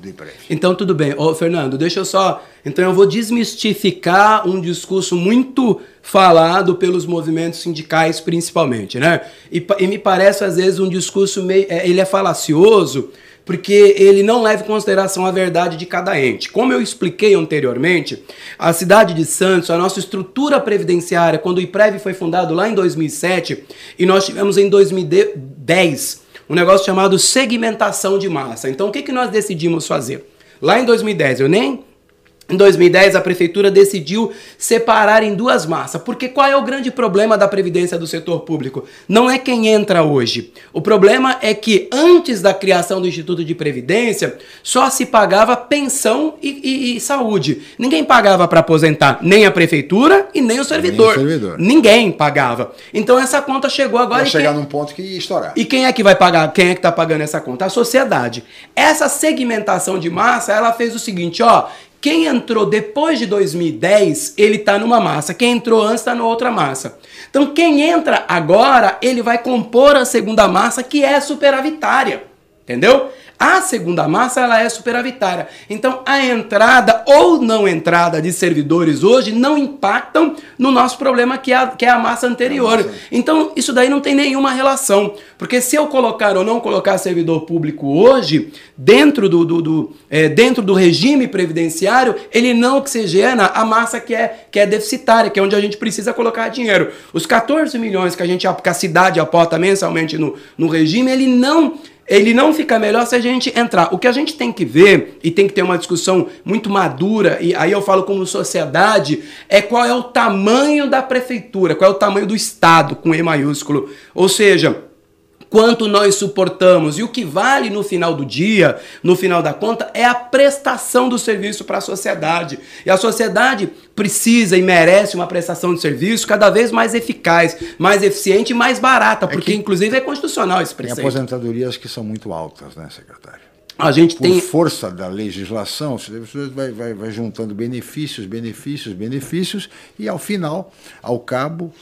do Então, tudo bem. Ô, Fernando, deixa eu só. Então, eu vou desmistificar um discurso muito falado pelos movimentos sindicais, principalmente, né? E, e me parece, às vezes, um discurso meio. É, ele é falacioso, porque ele não leva em consideração a verdade de cada ente. Como eu expliquei anteriormente, a cidade de Santos, a nossa estrutura previdenciária, quando o IPREV foi fundado lá em 2007, e nós tivemos em 2010 um negócio chamado segmentação de massa. Então, o que, que nós decidimos fazer? Lá em 2010, eu nem Em 2010, a prefeitura decidiu separar em duas massas. Porque qual é o grande problema da previdência do setor público? Não é quem entra hoje. O problema é que antes da criação do Instituto de Previdência, só se pagava pensão e, e, e saúde. Ninguém pagava para aposentar, nem a prefeitura e nem o servidor. Nem o servidor. Ninguém pagava. Então essa conta chegou agora. Vai chegar quem... num ponto que estourar. E quem é que vai pagar? Quem é que está pagando essa conta? A sociedade. Essa segmentação de massa, ela fez o seguinte, ó. Quem entrou depois de 2010, ele está numa massa. Quem entrou antes está outra massa. Então, quem entra agora, ele vai compor a segunda massa, que é superavitária. Entendeu? A segunda massa ela é superavitária. Então, a entrada ou não entrada de servidores hoje não impactam no nosso problema que é a, que é a massa anterior. Então, isso daí não tem nenhuma relação. Porque se eu colocar ou não colocar servidor público hoje, dentro do, do, do é, dentro do regime previdenciário, ele não oxigena a massa que é, que é deficitária, que é onde a gente precisa colocar dinheiro. Os 14 milhões que a, gente, que a cidade aporta mensalmente no, no regime, ele não ele não fica melhor se a gente entrar. O que a gente tem que ver, e tem que ter uma discussão muito madura, e aí eu falo como sociedade, é qual é o tamanho da prefeitura, qual é o tamanho do Estado, com E maiúsculo. Ou seja, quanto nós suportamos. E o que vale no final do dia, no final da conta, é a prestação do serviço para a sociedade. E a sociedade precisa e merece uma prestação de serviço cada vez mais eficaz, mais eficiente e mais barata, é porque inclusive é constitucional esse preceito. Tem aposentadorias que são muito altas, né, secretário? A gente Por tem força da legislação, você vai, vai, vai juntando benefícios, benefícios, benefícios, e ao final, ao cabo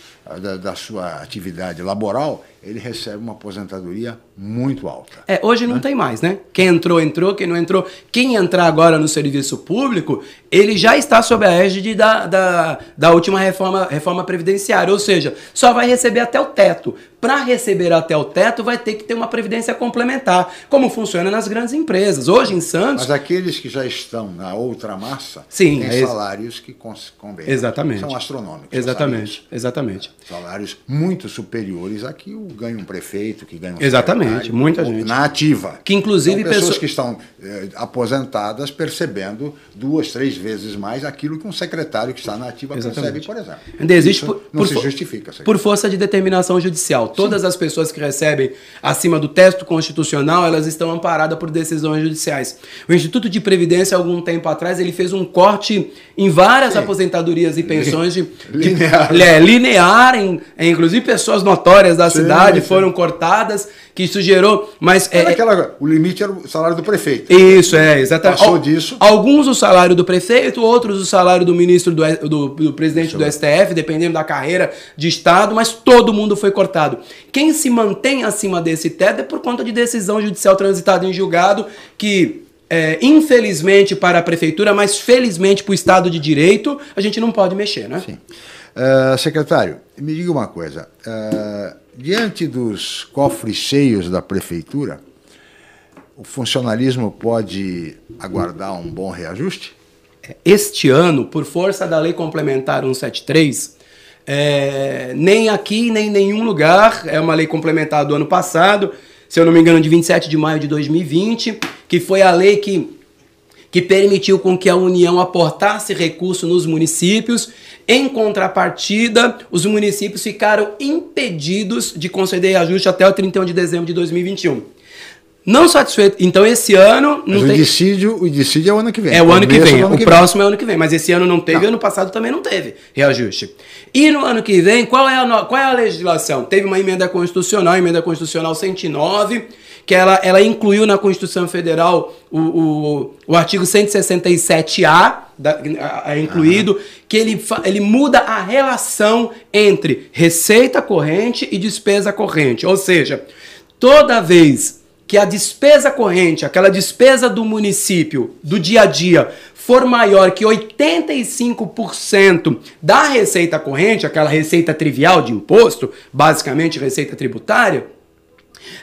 da, da sua atividade laboral, ele recebe uma aposentadoria muito alta. É, hoje não né? tem mais, né? Quem entrou, entrou, quem não entrou. Quem entrar agora no serviço público, ele já está sob a égide da, da, da última reforma, reforma previdenciária, ou seja, só vai receber até o teto. Para receber até o teto, vai ter que ter uma previdência complementar, como funciona nas grandes empresas. Hoje em Santos. Mas aqueles que já estão na outra massa Sim, têm é salários que convêm. Exatamente. São astronômicos. Exatamente. Exatamente. Salários muito superiores a que ganha um prefeito, que ganha um Exatamente, muita gente. Na ativa. Que inclusive São pessoas pessoa... que estão eh, aposentadas percebendo duas, três vezes mais aquilo que um secretário que está na ativa Exatamente. percebe, por exemplo. Ainda existe Isso por, não por se justifica. secretário. Por força de determinação judicial. Todas as pessoas que recebem acima do teto constitucional, elas estão amparadas por decisões judiciais. O Instituto de Previdência, algum tempo atrás, ele fez um corte em várias Sim. aposentadorias e pensões de, de- Linear. é, linear, em, inclusive pessoas notórias da Sim, cidade sim. foram cortadas, que isso gerou, mas é, Era aquela, o limite era o salário do prefeito. isso, é, exatamente. Passou Al- disso. Alguns o salário do prefeito, outros o salário do ministro do, do, do presidente do STF, dependendo da carreira de Estado, mas todo mundo foi cortado. Quem se mantém acima desse teto é por conta de decisão judicial transitada em julgado, que. é, infelizmente para a prefeitura, mas felizmente para o Estado de Direito, a gente não pode mexer, né? Sim. Ah, secretário, me diga uma coisa. ah, diante dos cofres cheios da prefeitura, o funcionalismo pode aguardar um bom reajuste? este ano, por força da Lei Complementar 173, é, nem aqui, nem em nenhum lugar, é uma lei complementar do ano passado, se eu não me engano, de 27 de maio de 2020, que foi a lei que, que permitiu com que a União aportasse recurso nos municípios. Em contrapartida, os municípios ficaram impedidos de conceder reajuste até o 31 de dezembro de 2021. Não satisfeito. Então, esse ano. Mas Não o tem... dicídio, o dicídio é o ano que vem. É o ano que vem. do ano O que próximo é o ano que vem. Mas esse ano não teve, Não. ano passado também não teve reajuste. E no ano que vem, qual é a, qual é a legislação? Teve uma emenda constitucional, emenda constitucional 109, que ela, ela incluiu na Constituição Federal o, o, o artigo 167A, da, a- a- incluído, que ele, ele muda a relação entre receita corrente e despesa corrente. Ou seja, toda vez que a despesa corrente, aquela despesa do município, do dia a dia, for maior que 85% da receita corrente, aquela receita trivial de imposto, basicamente receita tributária,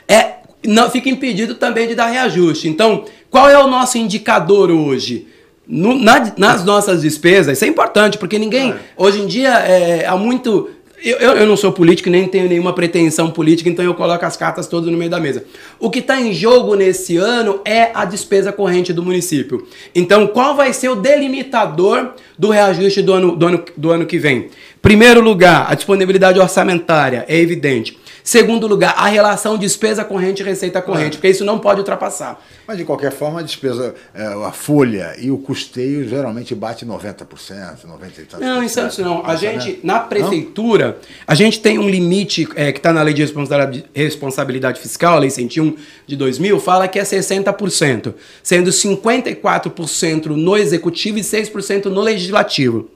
é, não fica impedido também de dar reajuste. Então, qual é o nosso indicador hoje? No- na- nas nossas despesas, isso é importante, porque ninguém, hoje em dia, é, há muito. Eu, eu, eu, não sou político nem tenho nenhuma pretensão política, então eu coloco as cartas todas no meio da mesa. O que está em jogo nesse ano é a despesa corrente do município. Então, qual vai ser o delimitador do reajuste do ano, do ano, do ano que vem? Primeiro lugar, a disponibilidade orçamentária, é evidente. Segundo lugar, a relação despesa corrente e receita corrente, é. porque isso não pode ultrapassar. Mas, de qualquer forma, a despesa, é, a folha e o custeio geralmente bate 90%, 90 e Não, em Santos não. A gente, na prefeitura, não? a gente tem um limite é, que está na lei de responsabilidade fiscal, a lei 101 de 2000, fala que é 60%, sendo 54% no executivo e 6% no legislativo.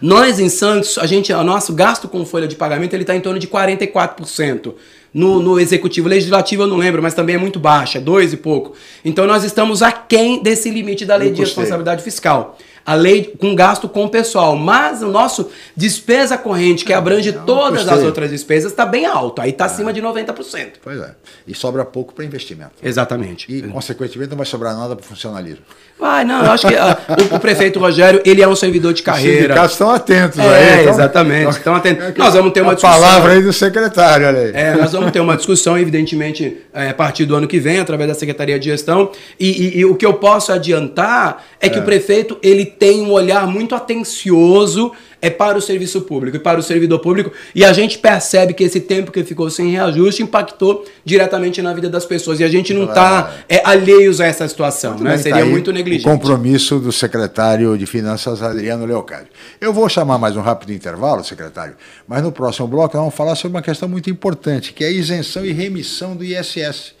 Nós em Santos, a gente, o nosso gasto com folha de pagamento ele está em torno de 44%. No, no executivo legislativo eu não lembro, mas também é muito baixa, dois e pouco. Então nós estamos aquém desse limite da lei de responsabilidade fiscal a lei com gasto com o pessoal, mas o nosso despesa corrente, que abrange não, todas as outras despesas, está bem alto, aí está é. acima de 90%. Pois é. E sobra pouco para investimento. Exatamente. E, consequentemente, não vai sobrar nada para funcionalismo. Vai, não, eu acho que a, o, o, prefeito Rogério, ele é um servidor de carreira. Os sindicatos estão atentos é, aí. Então, exatamente, estão atentos. É nós vamos ter uma a discussão. palavra aí do secretário, olha aí. É, nós vamos ter uma discussão, evidentemente, é, a partir do ano que vem, através da Secretaria de Gestão, e, e, e o que eu posso adiantar é que é. o prefeito, ele tem um olhar muito atencioso é para o serviço público e para o servidor público. E a gente percebe que esse tempo que ficou sem reajuste impactou diretamente na vida das pessoas. E a gente não está é, alheios a essa situação. Né? Seria tá muito negligente. O compromisso do secretário de Finanças, Adriano Leocádio. Eu vou chamar mais um rápido intervalo, secretário, mas no próximo bloco nós vamos falar sobre uma questão muito importante, que é a isenção e remissão do ISS.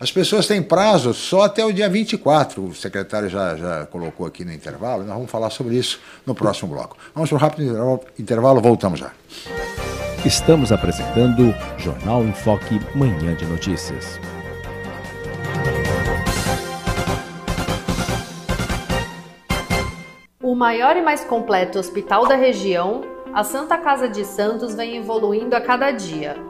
As pessoas têm prazo só até o dia 24. O secretário já, já colocou aqui no intervalo. Nós vamos falar sobre isso no próximo bloco. Vamos para um rápido intervalo, voltamos já. Estamos apresentando Jornal em Foque, Manhã de Notícias. O maior e mais completo hospital da região, a Santa Casa de Santos vem evoluindo a cada dia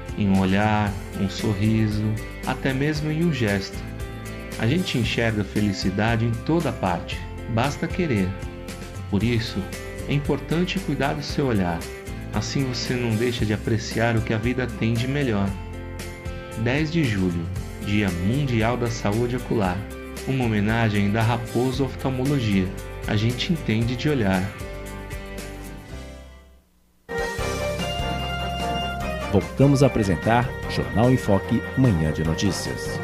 em um olhar, um sorriso, até mesmo em um gesto. A gente enxerga felicidade em toda parte, basta querer. Por isso, é importante cuidar do seu olhar, assim você não deixa de apreciar o que a vida tem de melhor. 10 de julho, Dia Mundial da Saúde Ocular, uma homenagem da Raposo Oftalmologia. A gente entende de olhar. Voltamos a apresentar Jornal em Foque, Manhã de Notícias.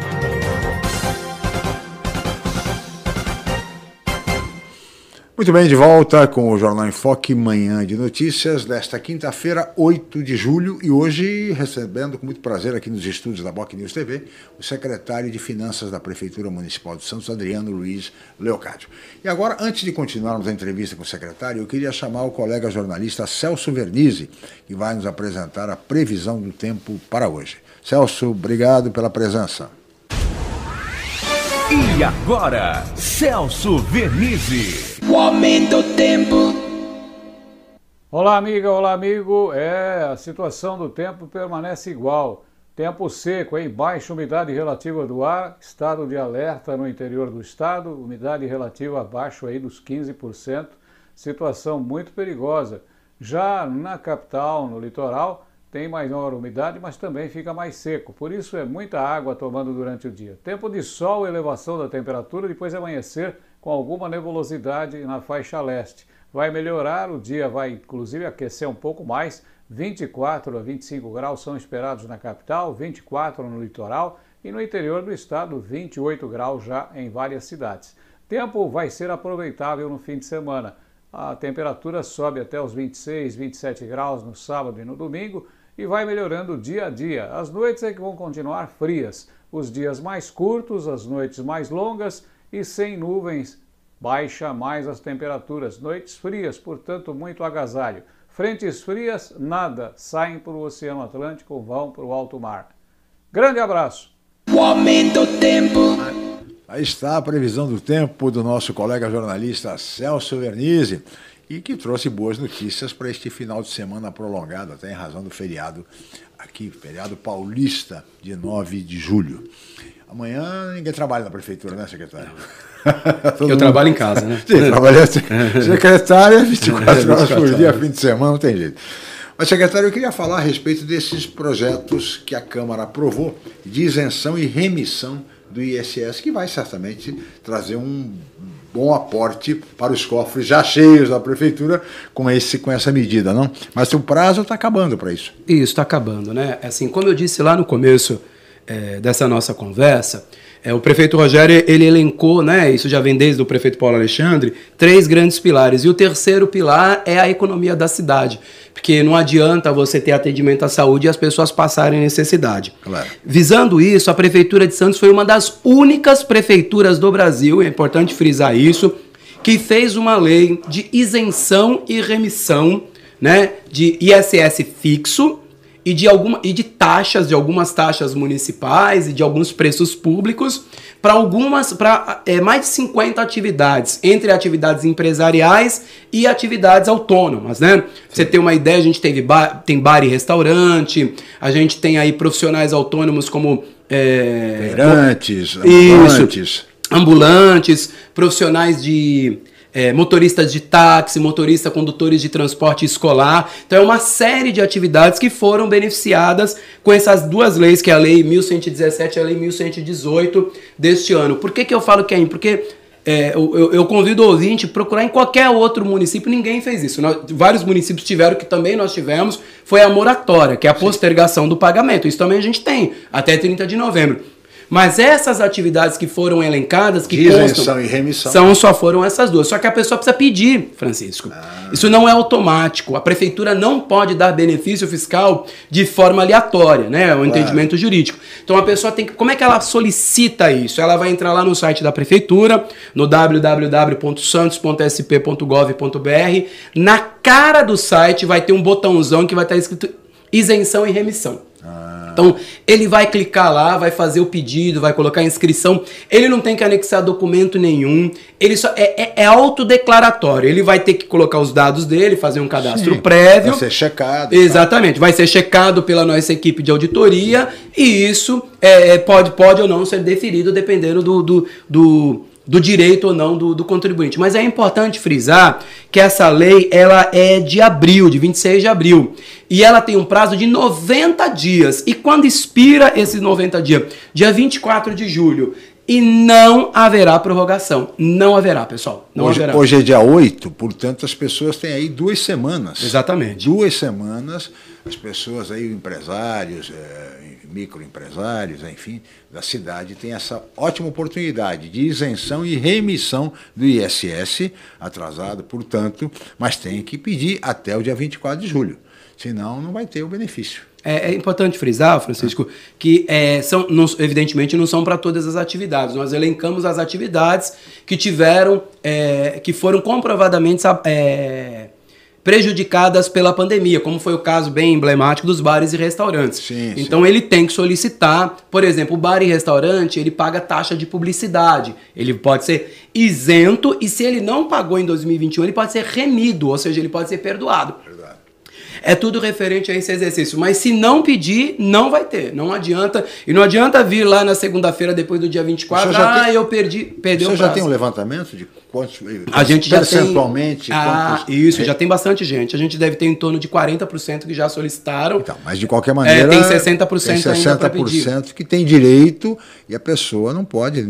Muito bem, de volta com o Jornal em Foque, manhã de notícias, desta quinta-feira, 8 de julho, e hoje recebendo com muito prazer aqui nos estúdios da Boc News TV o secretário de Finanças da Prefeitura Municipal de Santos, Adriano Luiz Leocádio. E agora, antes de continuarmos a entrevista com o secretário, eu queria chamar o colega jornalista Celso Vernizzi, que vai nos apresentar a previsão do tempo para hoje. Celso, obrigado pela presença. E agora, Celso Vernizzi. O aumento do tempo. Olá, amiga, olá, amigo. É, a situação do tempo permanece igual. Tempo seco, em baixa umidade relativa do ar, estado de alerta no interior do estado, umidade relativa abaixo aí dos 15%, situação muito perigosa. Já na capital, no litoral, tem maior umidade, mas também fica mais seco. Por isso é muita água tomando durante o dia. Tempo de sol, elevação da temperatura, depois amanhecer com alguma nebulosidade na faixa leste. vai melhorar, o dia vai inclusive aquecer um pouco mais. 24 a 25 graus são esperados na capital, 24 no litoral e no interior do estado, 28 graus já em várias cidades. Tempo vai ser aproveitável no fim de semana. A temperatura sobe até os 26, 27 graus no sábado e no domingo e vai melhorando dia a dia. As noites é que vão continuar frias, os dias mais curtos, as noites mais longas e sem nuvens. Baixa mais as temperaturas. Noites frias, portanto, muito agasalho. Frentes frias, nada. Saem para o Oceano Atlântico vão para o alto mar. Grande abraço. O aumento do tempo. Aí está a previsão do tempo do nosso colega jornalista Celso Vernizzi e que trouxe boas notícias para este final de semana prolongado, até em razão do feriado aqui, feriado paulista de 9 de julho. Amanhã ninguém trabalha na prefeitura, né, secretário? Eu mundo... trabalho em casa, né? Sim, trabalha secretária 24 horas por dia, fim de semana, não tem jeito. Mas, secretário, eu queria falar a respeito desses projetos que a Câmara aprovou de isenção e remissão do ISS, que vai certamente trazer um bom aporte para os cofres já cheios da prefeitura com, esse, com essa medida, não? Mas o prazo está acabando para isso. Isso, está acabando, né? Assim, como eu disse lá no começo é, dessa nossa conversa, é, o prefeito Rogério ele elencou, né, isso já vem desde o prefeito Paulo Alexandre, três grandes pilares. E o terceiro pilar é a economia da cidade. Porque não adianta você ter atendimento à saúde e as pessoas passarem necessidade. Claro. Visando isso, a Prefeitura de Santos foi uma das únicas prefeituras do Brasil, é importante frisar isso, que fez uma lei de isenção e remissão né, de ISS fixo e de, alguma, e de taxas, de algumas taxas municipais e de alguns preços públicos para algumas, para é, mais de 50 atividades, entre atividades empresariais e atividades autônomas, né? você ter uma ideia, a gente teve bar, tem bar e restaurante, a gente tem aí profissionais autônomos como... É, ambulantes. Isso, ambulantes, profissionais de é, motoristas de táxi, motoristas, condutores de transporte escolar. Então é uma série de atividades que foram beneficiadas com essas duas leis, que é a Lei 1117 e a Lei 1118 deste ano. Por que, que eu falo que é? Porque é, eu, eu, convido o ouvinte a procurar em qualquer outro município, ninguém fez isso. Nós, vários municípios tiveram, que também nós tivemos, foi a moratória, que é a postergação do pagamento. Isso também a gente tem, até 30 de novembro. Mas essas atividades que foram elencadas, que constam, e remissão. São, só foram essas duas. Só que a pessoa precisa pedir, Francisco. Ah. Isso não é automático. A prefeitura não pode dar benefício fiscal de forma aleatória, né? É um claro. entendimento jurídico. Então a pessoa tem que. Como é que ela solicita isso? Ela vai entrar lá no site da prefeitura, no www.santos.sp.gov.br. Na cara do site vai ter um botãozão que vai estar escrito isenção e remissão. Então, ele vai clicar lá, vai fazer o pedido, vai colocar a inscrição. Ele não tem que anexar documento nenhum. Ele só é, é, é autodeclaratório. Ele vai ter que colocar os dados dele, fazer um cadastro Sim, prévio. Vai ser checado. Exatamente. Tá? Vai ser checado pela nossa equipe de auditoria. E isso é, é, pode, pode ou não ser deferido dependendo do, do, do do direito ou não do, do, contribuinte. Mas é importante frisar que essa lei ela é de abril, de 26 de abril. E ela tem um prazo de 90 dias. E quando expira esses 90 dias? Dia 24 de julho. E não haverá prorrogação. Não haverá, pessoal. Não hoje, haverá. hoje é dia 8, portanto as pessoas têm aí duas semanas. Exatamente. Duas semanas, as pessoas aí, empresários, é, microempresários, enfim, da cidade, têm essa ótima oportunidade de isenção e remissão do ISS atrasado, portanto, mas tem que pedir até o dia 24 de julho. Senão não vai ter o benefício. É, é, importante frisar, Francisco, que é, são, não, evidentemente não são para todas as atividades. Nós elencamos as atividades que tiveram, é, que foram comprovadamente é, prejudicadas pela pandemia, como foi o caso bem emblemático dos bares e restaurantes. Sim, então sim. ele tem que solicitar, por exemplo, o bar e restaurante, ele paga taxa de publicidade. Ele pode ser isento e se ele não pagou em 2021, ele pode ser remido, ou seja, ele pode ser perdoado. É tudo referente a esse exercício. Mas se não pedir, não vai ter. Não adianta. E não adianta vir lá na segunda-feira, depois do dia 24, ah, tem, eu perdi, perdeu o prazo. Você já tem um levantamento de quantos a gente já percentualmente? Tem, ah, quantos, isso, é, já tem bastante gente. A gente deve ter em torno de 40% que já solicitaram. Então, mas de qualquer maneira. É, tem 60%, tem 60% que tem direito e a pessoa não pode,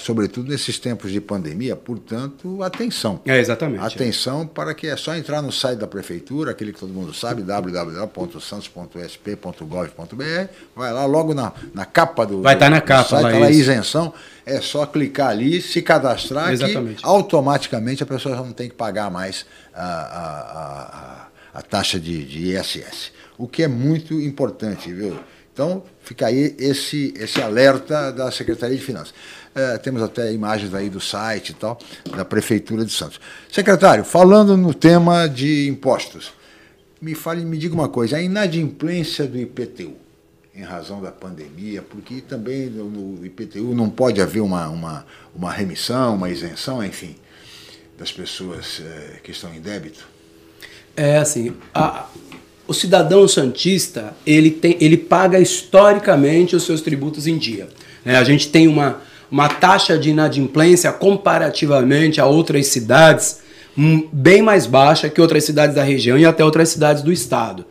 sobretudo nesses tempos de pandemia, portanto, atenção. É, exatamente. Atenção para que é só entrar no site da prefeitura, aquele que todo mundo sabe, www.santos.sp.gov.br, vai lá logo na, na capa do. Vai estar tá na capa, site, lá, tá lá isenção. É só clicar ali, se cadastrar, Exatamente. que automaticamente a pessoa já não tem que pagar mais a, a, a, a taxa de, de ISS. O que é muito importante, viu? Então, fica aí esse, esse alerta da Secretaria de Finanças. É, temos até imagens aí do site e tal, da Prefeitura de Santos. Secretário, falando no tema de impostos, me fale, me diga uma coisa, a inadimplência do IPTU, em razão da pandemia, porque também no IPTU não pode haver uma, uma, uma remissão, uma isenção, enfim, das pessoas é, que estão em débito? É assim, a, o cidadão santista ele, tem, ele paga historicamente os seus tributos em dia. É, a gente tem uma, uma taxa de inadimplência comparativamente a outras cidades bem mais baixa que outras cidades da região e até outras cidades do estado.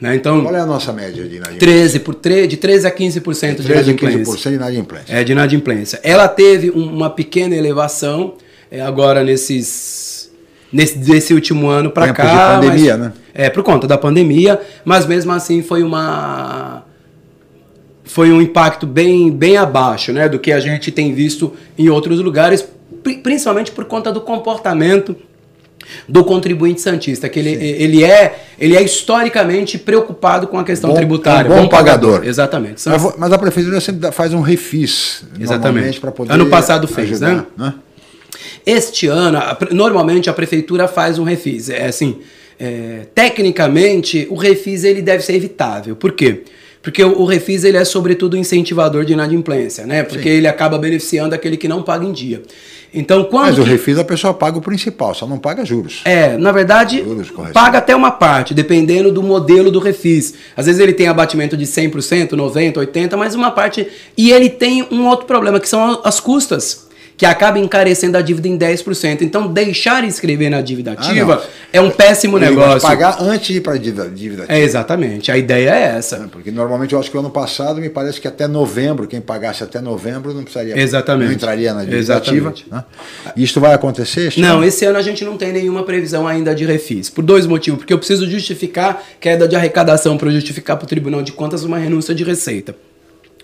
Né? Então, Qual é a nossa média de inadimplência? 13 por 3, de 13 a 15% de, de inadimplência. 15% de inadimplência. É, de inadimplência. Ela teve uma pequena elevação é, agora nesses nesse desse último ano para cá. de pandemia, mas, né? É, por conta da pandemia, mas mesmo assim foi uma foi um impacto bem, bem abaixo né, do que a gente tem visto em outros lugares, principalmente por conta do comportamento do contribuinte santista, que ele, ele, é, ele é historicamente preocupado com a questão bom, tributária. É um bom, bom pagador. pagador. Exatamente. Mas, mas, a prefeitura sempre faz um refis. Exatamente. para poder Ano passado fez, ajudar, né? né? Este ano, normalmente a prefeitura faz um refis. É assim, é, tecnicamente, o refis ele deve ser evitável. Por quê? Porque o, o refis ele é sobretudo incentivador de inadimplência, né? Porque Sim. ele acaba beneficiando aquele que não paga em dia. Então, quando Mas o refis a pessoa paga o principal, só não paga juros. É, na verdade, juros, paga até uma parte, dependendo do modelo do refis. Às vezes ele tem abatimento de 100%, 90%, 80%, mas uma parte. E ele tem um outro problema, que são as custas que acaba encarecendo a dívida em 10%. Então, deixar inscrever na dívida ah, ativa ah, é um péssimo Ele negócio. pagar antes de ir para a dívida, dívida ativa. É, exatamente. A ideia é essa. É, porque normalmente eu acho que o ano passado me parece que até novembro, quem pagasse até novembro não precisaria. Exatamente. Não entraria na dívida Exatamente. ativa. Né? Isto vai acontecer? Não, esse ano a gente não tem nenhuma previsão ainda de refis. Por dois motivos. Porque eu preciso justificar queda de arrecadação para justificar para o Tribunal de Contas uma renúncia de receita.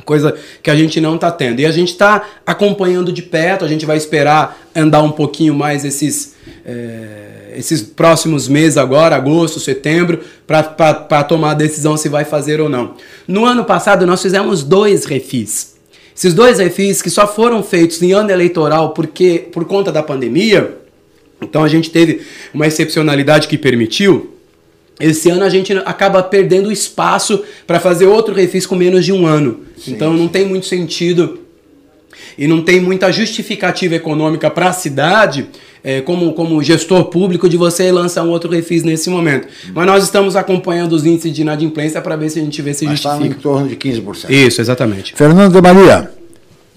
Coisa que a gente não está tendo. E a gente está acompanhando de perto, a gente vai esperar andar um pouquinho mais esses, é, esses próximos meses agora, agosto, setembro, para tomar a decisão se vai fazer ou não. No ano passado nós fizemos dois refis. Esses dois refis que só foram feitos em ano eleitoral porque por conta da pandemia, então a gente teve uma excepcionalidade que permitiu esse ano a gente acaba perdendo espaço para fazer outro refis com menos de um ano. Sim, então não sim. tem muito sentido e não tem muita justificativa econômica para a cidade, é, como, como gestor público, de você lançar um outro refis nesse momento. Mas nós estamos acompanhando os índices de inadimplência para ver se a gente vê se Mas justifica. Está em torno de 15%. Isso, exatamente. Fernando de Maria,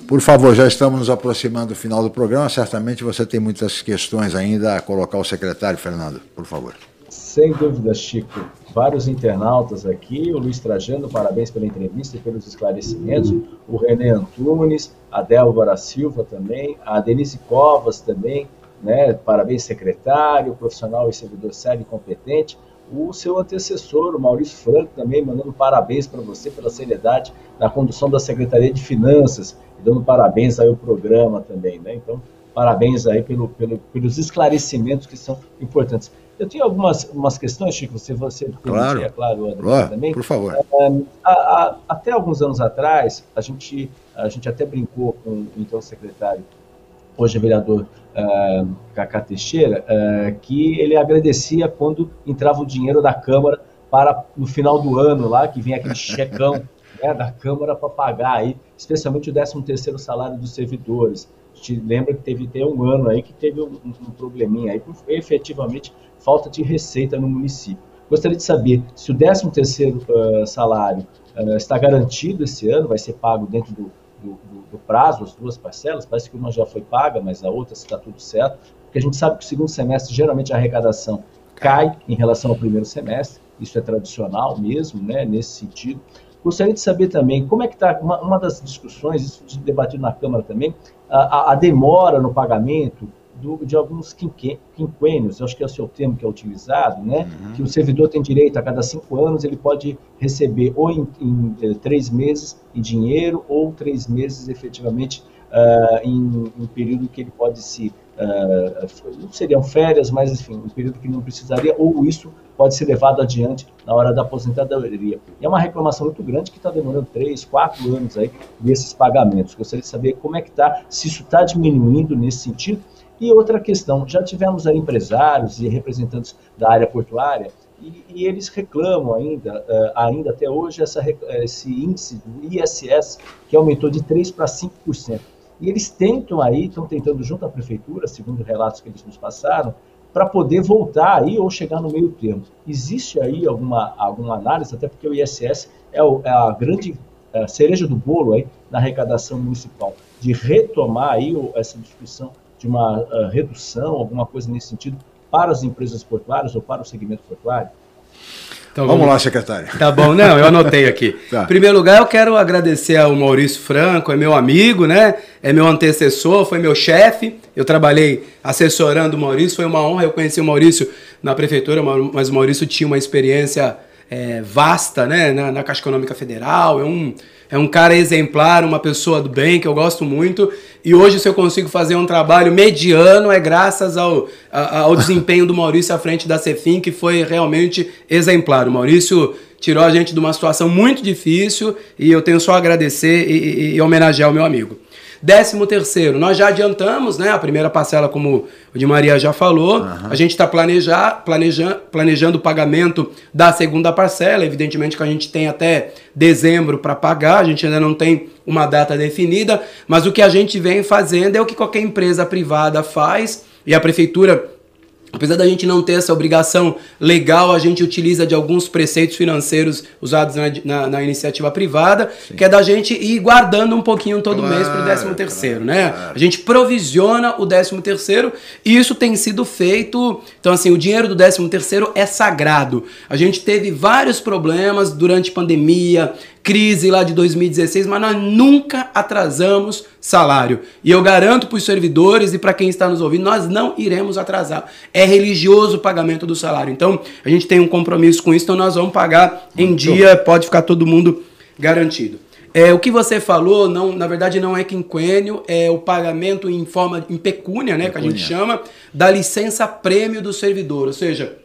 por favor, já estamos nos aproximando do final do programa. Certamente você tem muitas questões ainda a colocar ao secretário, Fernando, por favor. Sem dúvida, Chico. Vários internautas aqui, o Luiz Trajano, parabéns pela entrevista e pelos esclarecimentos. O René Antunes, a Délvora Silva também, a Denise Covas também, né? Parabéns, secretário, profissional e servidor sério e competente. O seu antecessor, o Maurício Franco, também mandando parabéns para você pela seriedade na condução da Secretaria de Finanças e dando parabéns aí ao programa também, né? Então, parabéns aí pelo, pelo, pelos esclarecimentos que são importantes. Eu tinha algumas umas questões, Chico, se você claro. é claro, André também. Por favor. É, a, a, até alguns anos atrás, a gente, a gente até brincou com o então secretário, hoje vereador uh, Cacá Teixeira, uh, que ele agradecia quando entrava o dinheiro da Câmara para, no final do ano lá, que vinha aquele checão né, da Câmara para pagar aí, especialmente o 13 terceiro salário dos servidores. A gente lembra que teve até um ano aí que teve um, um probleminha aí, efetivamente falta de receita no município. Gostaria de saber se o 13 terceiro uh, salário uh, está garantido esse ano, vai ser pago dentro do, do, do, do, prazo, as duas parcelas, parece que uma já foi paga, mas a outra está tudo certo, porque a gente sabe que o segundo semestre, geralmente a arrecadação cai em relação ao primeiro semestre, isso é tradicional mesmo, né, nesse sentido. Gostaria de saber também como é que está, uma, uma, das discussões, isso debatido na Câmara também, a, a demora no pagamento do, de alguns quinquênios, acho que é o seu termo que é utilizado, né? Uhum. Que o servidor tem direito a cada cinco anos ele pode receber ou em, em, em três meses em dinheiro ou três meses efetivamente uh, em um período que ele pode se uh, não seriam férias, mas enfim, um período que não precisaria ou isso pode ser levado adiante na hora da aposentadoria. E é uma reclamação muito grande que está demorando três, quatro anos aí desses pagamentos. Gostaria de saber como é que está, se isso está diminuindo nesse sentido e outra questão, já tivemos aí empresários e representantes da área portuária e, e eles reclamam ainda, uh, ainda até hoje, essa, esse índice do ISS que aumentou de 3% para 5%. E eles tentam aí, estão tentando junto à prefeitura, segundo relatos que eles nos passaram, para poder voltar aí ou chegar no meio termo. Existe aí alguma, alguma análise, até porque o ISS é, o, é a grande é, cereja do bolo aí na arrecadação municipal, de retomar aí essa discussão de uma uh, redução, alguma coisa nesse sentido, para as empresas portuárias ou para o segmento portuário? Então, vamos, vamos lá, secretário. Tá bom, não, eu anotei aqui. tá. Em primeiro lugar, eu quero agradecer ao Maurício Franco, é meu amigo, né? É meu antecessor, foi meu chefe. Eu trabalhei assessorando o Maurício, foi uma honra. Eu conheci o Maurício na prefeitura, mas o Maurício tinha uma experiência é, vasta, né? Na, na Caixa Econômica Federal, é um é um cara exemplar, uma pessoa do bem que eu gosto muito. E hoje, se eu consigo fazer um trabalho mediano, é graças ao, ao desempenho do Maurício à frente da Cefim, que foi realmente exemplar. O Maurício tirou a gente de uma situação muito difícil e eu tenho só a agradecer e, e, e homenagear o meu amigo. Décimo terceiro, nós já adiantamos, né? A primeira parcela, como o de Maria já falou. Uhum. A gente está planejar, planejando, planejando o pagamento da segunda parcela. Evidentemente que a gente tem até dezembro para pagar, a gente ainda não tem uma data definida, mas o que a gente vem fazendo é o que qualquer empresa privada faz, e a prefeitura Apesar da gente não ter essa obrigação legal, a gente utiliza de alguns preceitos financeiros usados na, na, na iniciativa privada, Sim. que é da gente ir guardando um pouquinho todo claro, mês para o 13 terceiro, claro, né? Claro. A gente provisiona o 13 terceiro e isso tem sido feito. Então, assim, o dinheiro do 13 terceiro é sagrado. A gente teve vários problemas durante pandemia, crise lá de 2016, mas nós nunca atrasamos salário. E eu garanto para os servidores e para quem está nos ouvindo, nós não iremos atrasar. É religioso o pagamento do salário. Então, a gente tem um compromisso com isso, então nós vamos pagar em Muito dia, pode ficar todo mundo garantido. É, o que você falou, não, na verdade, não é quinquênio, é o pagamento em forma em pecúnia, né, pecúnia. que a gente chama, da licença prêmio do servidor. Ou seja,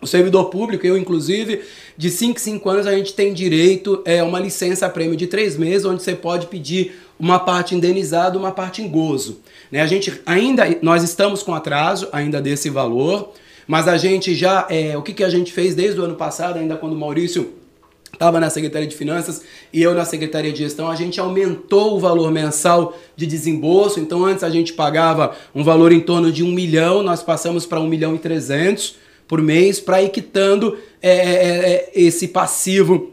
o servidor público, eu inclusive, de 5 em 5 anos a gente tem direito a é, uma licença prêmio de 3 meses, onde você pode pedir uma parte indenizada, uma parte em gozo. Né? A gente ainda, nós estamos com atraso ainda desse valor, mas a gente já, é, o que, que a gente fez desde o ano passado, ainda quando o Maurício estava na Secretaria de Finanças e eu na Secretaria de Gestão, a gente aumentou o valor mensal de desembolso. Então, antes a gente pagava um valor em torno de um milhão, nós passamos para um milhão e trezentos por mês para ir quitando é, é, é, esse passivo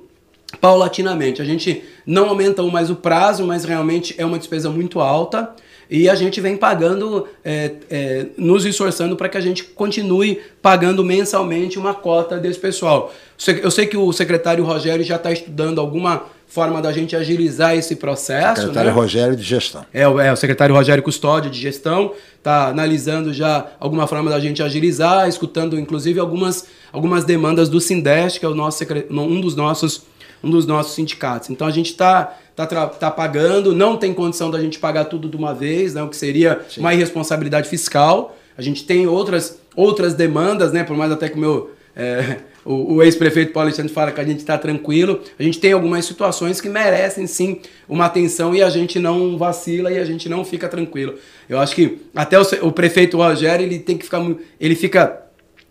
paulatinamente. A gente não aumenta mais o prazo, mas realmente é uma despesa muito alta. E a gente vem pagando, é, é, nos esforçando para que a gente continue pagando mensalmente uma cota desse pessoal. Eu sei que o secretário Rogério já está estudando alguma forma da gente agilizar esse processo. Secretário né? Rogério de Gestão. É, é, o secretário Rogério Custódio de Gestão está analisando já alguma forma da gente agilizar, escutando inclusive algumas, algumas demandas do Sindeste, que é o nosso, um dos nossos um dos nossos sindicatos. Então a gente está tá, tá pagando, não tem condição da gente pagar tudo de uma vez, né, o que seria Sim. uma irresponsabilidade fiscal. A gente tem outras, outras demandas, né, por mais até que o meu é, o, o ex-prefeito Paulo Alexandre fala que a gente está tranquilo. A gente tem algumas situações que merecem sim uma atenção e a gente não vacila e a gente não fica tranquilo. Eu acho que até o, o prefeito Rogério ele tem que ficar ele fica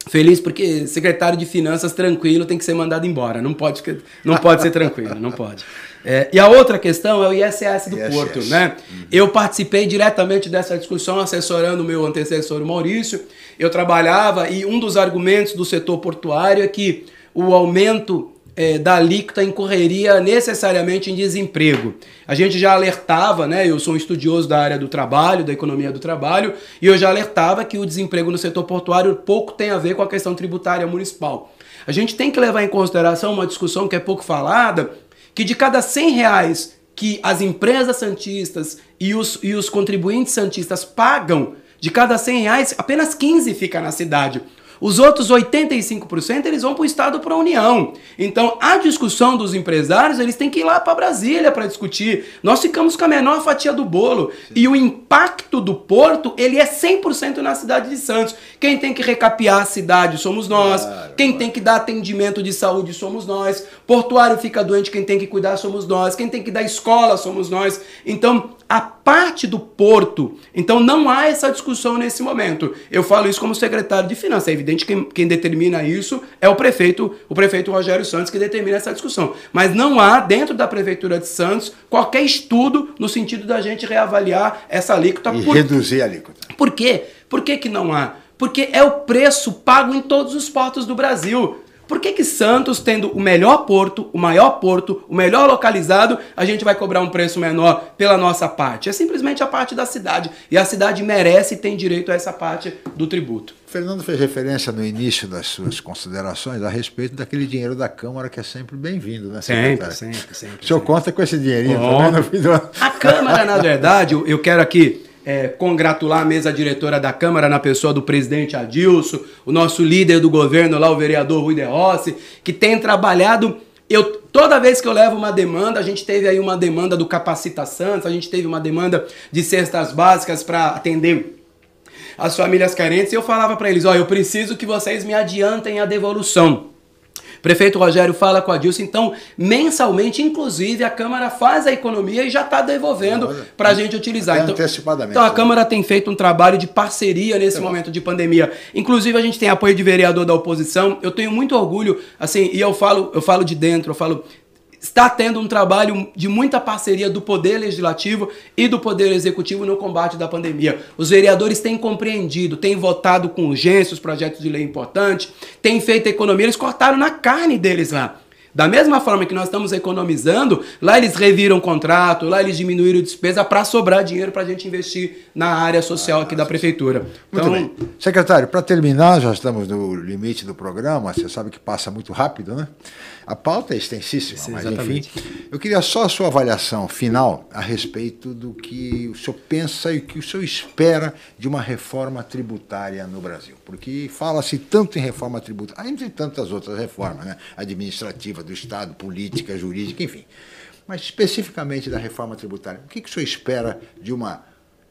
feliz porque secretário de finanças tranquilo tem que ser mandado embora. Não pode, não pode ser tranquilo, não pode. É, e a outra questão é o ISS do ISS. Porto, né? Uhum. Eu participei diretamente dessa discussão assessorando o meu antecessor Maurício. Eu trabalhava e um dos argumentos do setor portuário é que o aumento é, da alíquota incorreria necessariamente em desemprego. A gente já alertava, né? Eu sou um estudioso da área do trabalho, da economia do trabalho, e eu já alertava que o desemprego no setor portuário pouco tem a ver com a questão tributária municipal. A gente tem que levar em consideração uma discussão que é pouco falada, que de cada 100 reais que as empresas santistas e os, e os contribuintes santistas pagam, de cada 100 reais, apenas 15 fica na cidade. Os outros 85% eles vão para o Estado para a União. Então, a discussão dos empresários, eles têm que ir lá para Brasília para discutir. Nós ficamos com a menor fatia do bolo. Sim. E o impacto do porto, ele é 100% na cidade de Santos. Quem tem que recapear a cidade somos nós. Claro, quem claro. tem que dar atendimento de saúde somos nós. Portuário fica doente, quem tem que cuidar somos nós. Quem tem que dar escola somos nós. Então, a parte do porto. Então não há essa discussão nesse momento. Eu falo isso como secretário de finanças. É evidente que quem, determina isso é o prefeito, o prefeito Rogério Santos que determina essa discussão. Mas não há dentro da prefeitura de Santos qualquer estudo no sentido da gente reavaliar essa alíquota e por... reduzir a alíquota. Por quê? Por que, que não há? Porque é o preço pago em todos os portos do Brasil. Por que, que Santos, tendo o melhor porto, o maior porto, o melhor localizado, a gente vai cobrar um preço menor pela nossa parte? É simplesmente a parte da cidade. E a cidade merece e tem direito a essa parte do tributo. Fernando fez referência no início das suas considerações a respeito daquele dinheiro da Câmara que é sempre bem-vindo, né, Sempre, sempre, sempre. O senhor sempre. conta com esse dinheirinho também no fim do ano. A Câmara, na verdade, eu quero aqui é, congratular a mesa diretora da Câmara na pessoa do presidente Adilson, o nosso líder do governo lá, o vereador Rui de Rossi, que tem trabalhado. Eu, toda vez que eu levo uma demanda, a gente teve aí uma demanda do Capacita Santos, a gente teve uma demanda de cestas básicas para atender as famílias carentes, e eu falava para eles: ó, eu preciso que vocês me adiantem a devolução. Prefeito Rogério fala com a Dilson, então, mensalmente, inclusive, a Câmara faz a economia e já está devolvendo para a gente utilizar. Então, então, a né? Câmara tem feito um trabalho de parceria nesse momento de pandemia. Inclusive, a gente tem apoio de vereador da oposição. Eu tenho muito orgulho, assim, e eu falo, eu falo de dentro, eu falo está tendo um trabalho de muita parceria do Poder Legislativo e do Poder Executivo no combate da pandemia. Os vereadores têm compreendido, têm votado com urgência os projetos de lei importantes, têm feito economia, eles cortaram na carne deles lá. Da mesma forma que nós estamos economizando, lá eles reviram contrato, lá eles diminuíram despesa para sobrar dinheiro para a gente investir na área social aqui da prefeitura. Muito então, bem. Secretário, para terminar, já estamos no limite do programa, você sabe que passa muito rápido, né? A pauta é extensíssima, Sim, mas exatamente. enfim. Eu queria só a sua avaliação final a respeito do que o senhor pensa e o que o senhor espera de uma reforma tributária no Brasil. Porque fala-se tanto em reforma tributária, entre tantas outras reformas, né? administrativa, do Estado, política, jurídica, enfim. Mas especificamente da reforma tributária, o que, que o senhor espera de uma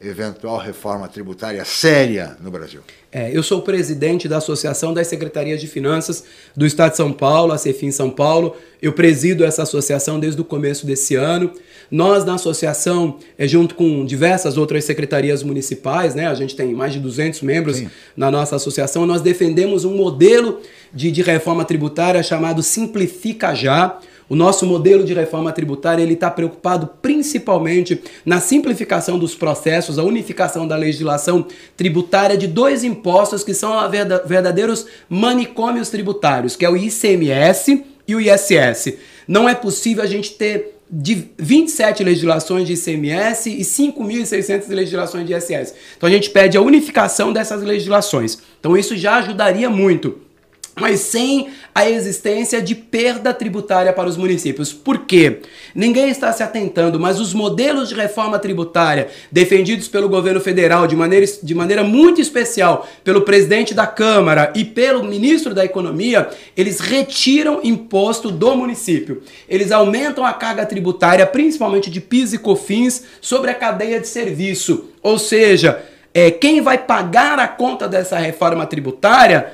eventual reforma tributária séria no Brasil? É, eu sou presidente da Associação das Secretarias de Finanças do Estado de São Paulo, a Cefim São Paulo. Eu presido essa associação desde o começo desse ano. Nós, na associação, é, junto com diversas outras secretarias municipais, né, a gente tem mais de 200 membros Sim. na nossa associação, nós defendemos um modelo de, de reforma tributária chamado Simplifica Já o nosso modelo de reforma tributária ele está preocupado principalmente na simplificação dos processos, a unificação da legislação tributária de dois impostos que são verdadeiros manicômios tributários, que é o ICMS e o ISS. Não é possível a gente ter de 27 legislações de ICMS e 5.600 legislações de ISS. Então a gente pede a unificação dessas legislações. Então isso já ajudaria muito mas sem a existência de perda tributária para os municípios. Por quê? Ninguém está se atentando, mas os modelos de reforma tributária defendidos pelo governo federal de maneira, de maneira muito especial pelo presidente da Câmara e pelo ministro da Economia, eles retiram imposto do município. Eles aumentam a carga tributária, principalmente de PIS e COFINS, sobre a cadeia de serviço. Ou seja, é, quem vai pagar a conta dessa reforma tributária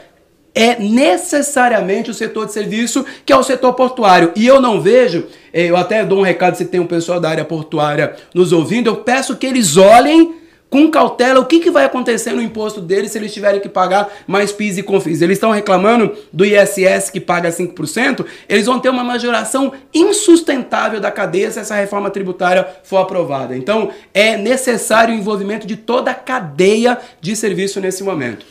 é necessariamente o setor de serviço, que é o setor portuário. E eu não vejo, eh, eu até dou um recado se tem um pessoal da área portuária nos ouvindo, eu peço que eles olhem com cautela o que, que vai acontecer no imposto deles se eles tiverem que pagar mais PIS e COFINS. Eles estão reclamando do ISS que paga 5%, eles vão ter uma majoração insustentável da cadeia se essa reforma tributária for aprovada. Então, é necessário o envolvimento de toda a cadeia de serviço nesse momento.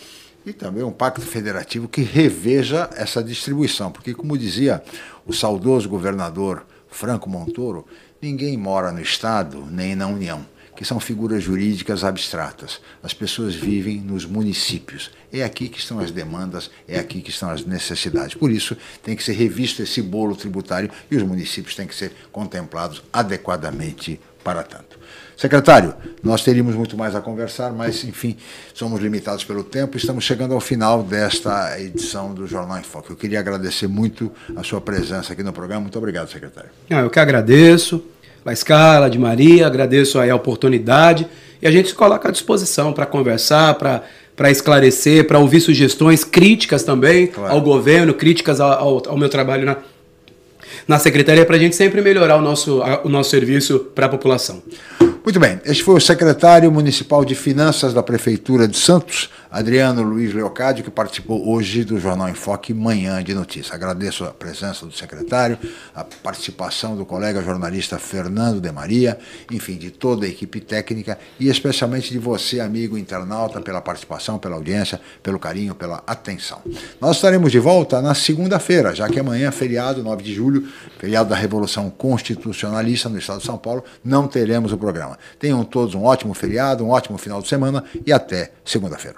E também um pacto federativo que reveja essa distribuição, porque, como dizia o saudoso governador Franco Montoro, ninguém mora no Estado nem na União que são figuras jurídicas abstratas. As pessoas vivem nos municípios. É aqui que estão as demandas, é aqui que estão as necessidades. Por isso, tem que ser revisto esse bolo tributário e os municípios têm que ser contemplados adequadamente para tanto. Secretário, nós teríamos muito mais a conversar, mas, enfim, somos limitados pelo tempo. Estamos chegando ao final desta edição do Jornal em Foco. Eu queria agradecer muito a sua presença aqui no programa. Muito obrigado, secretário. eu que agradeço. La Escala, de Maria, agradeço aí a oportunidade e a gente se coloca à disposição para conversar, para esclarecer, para ouvir sugestões, críticas também claro. ao governo, críticas ao, ao, meu trabalho na, na secretaria, para a gente sempre melhorar o nosso, o nosso serviço para a população. Muito bem, este foi o secretário municipal de Finanças da Prefeitura de Santos, Adriano Luiz Leocádio, que participou hoje do Jornal em Foque Manhã de Notícias. Agradeço a presença do secretário, a participação do colega jornalista Fernando de Maria, enfim, de toda a equipe técnica e especialmente de você, amigo internauta, pela participação, pela audiência, pelo carinho, pela atenção. Nós estaremos de volta na segunda-feira, já que amanhã feriado, 9 de julho, feriado da Revolução Constitucionalista no Estado de São Paulo, não teremos o programa. Tenham todos um ótimo feriado, um ótimo final de semana e até segunda-feira.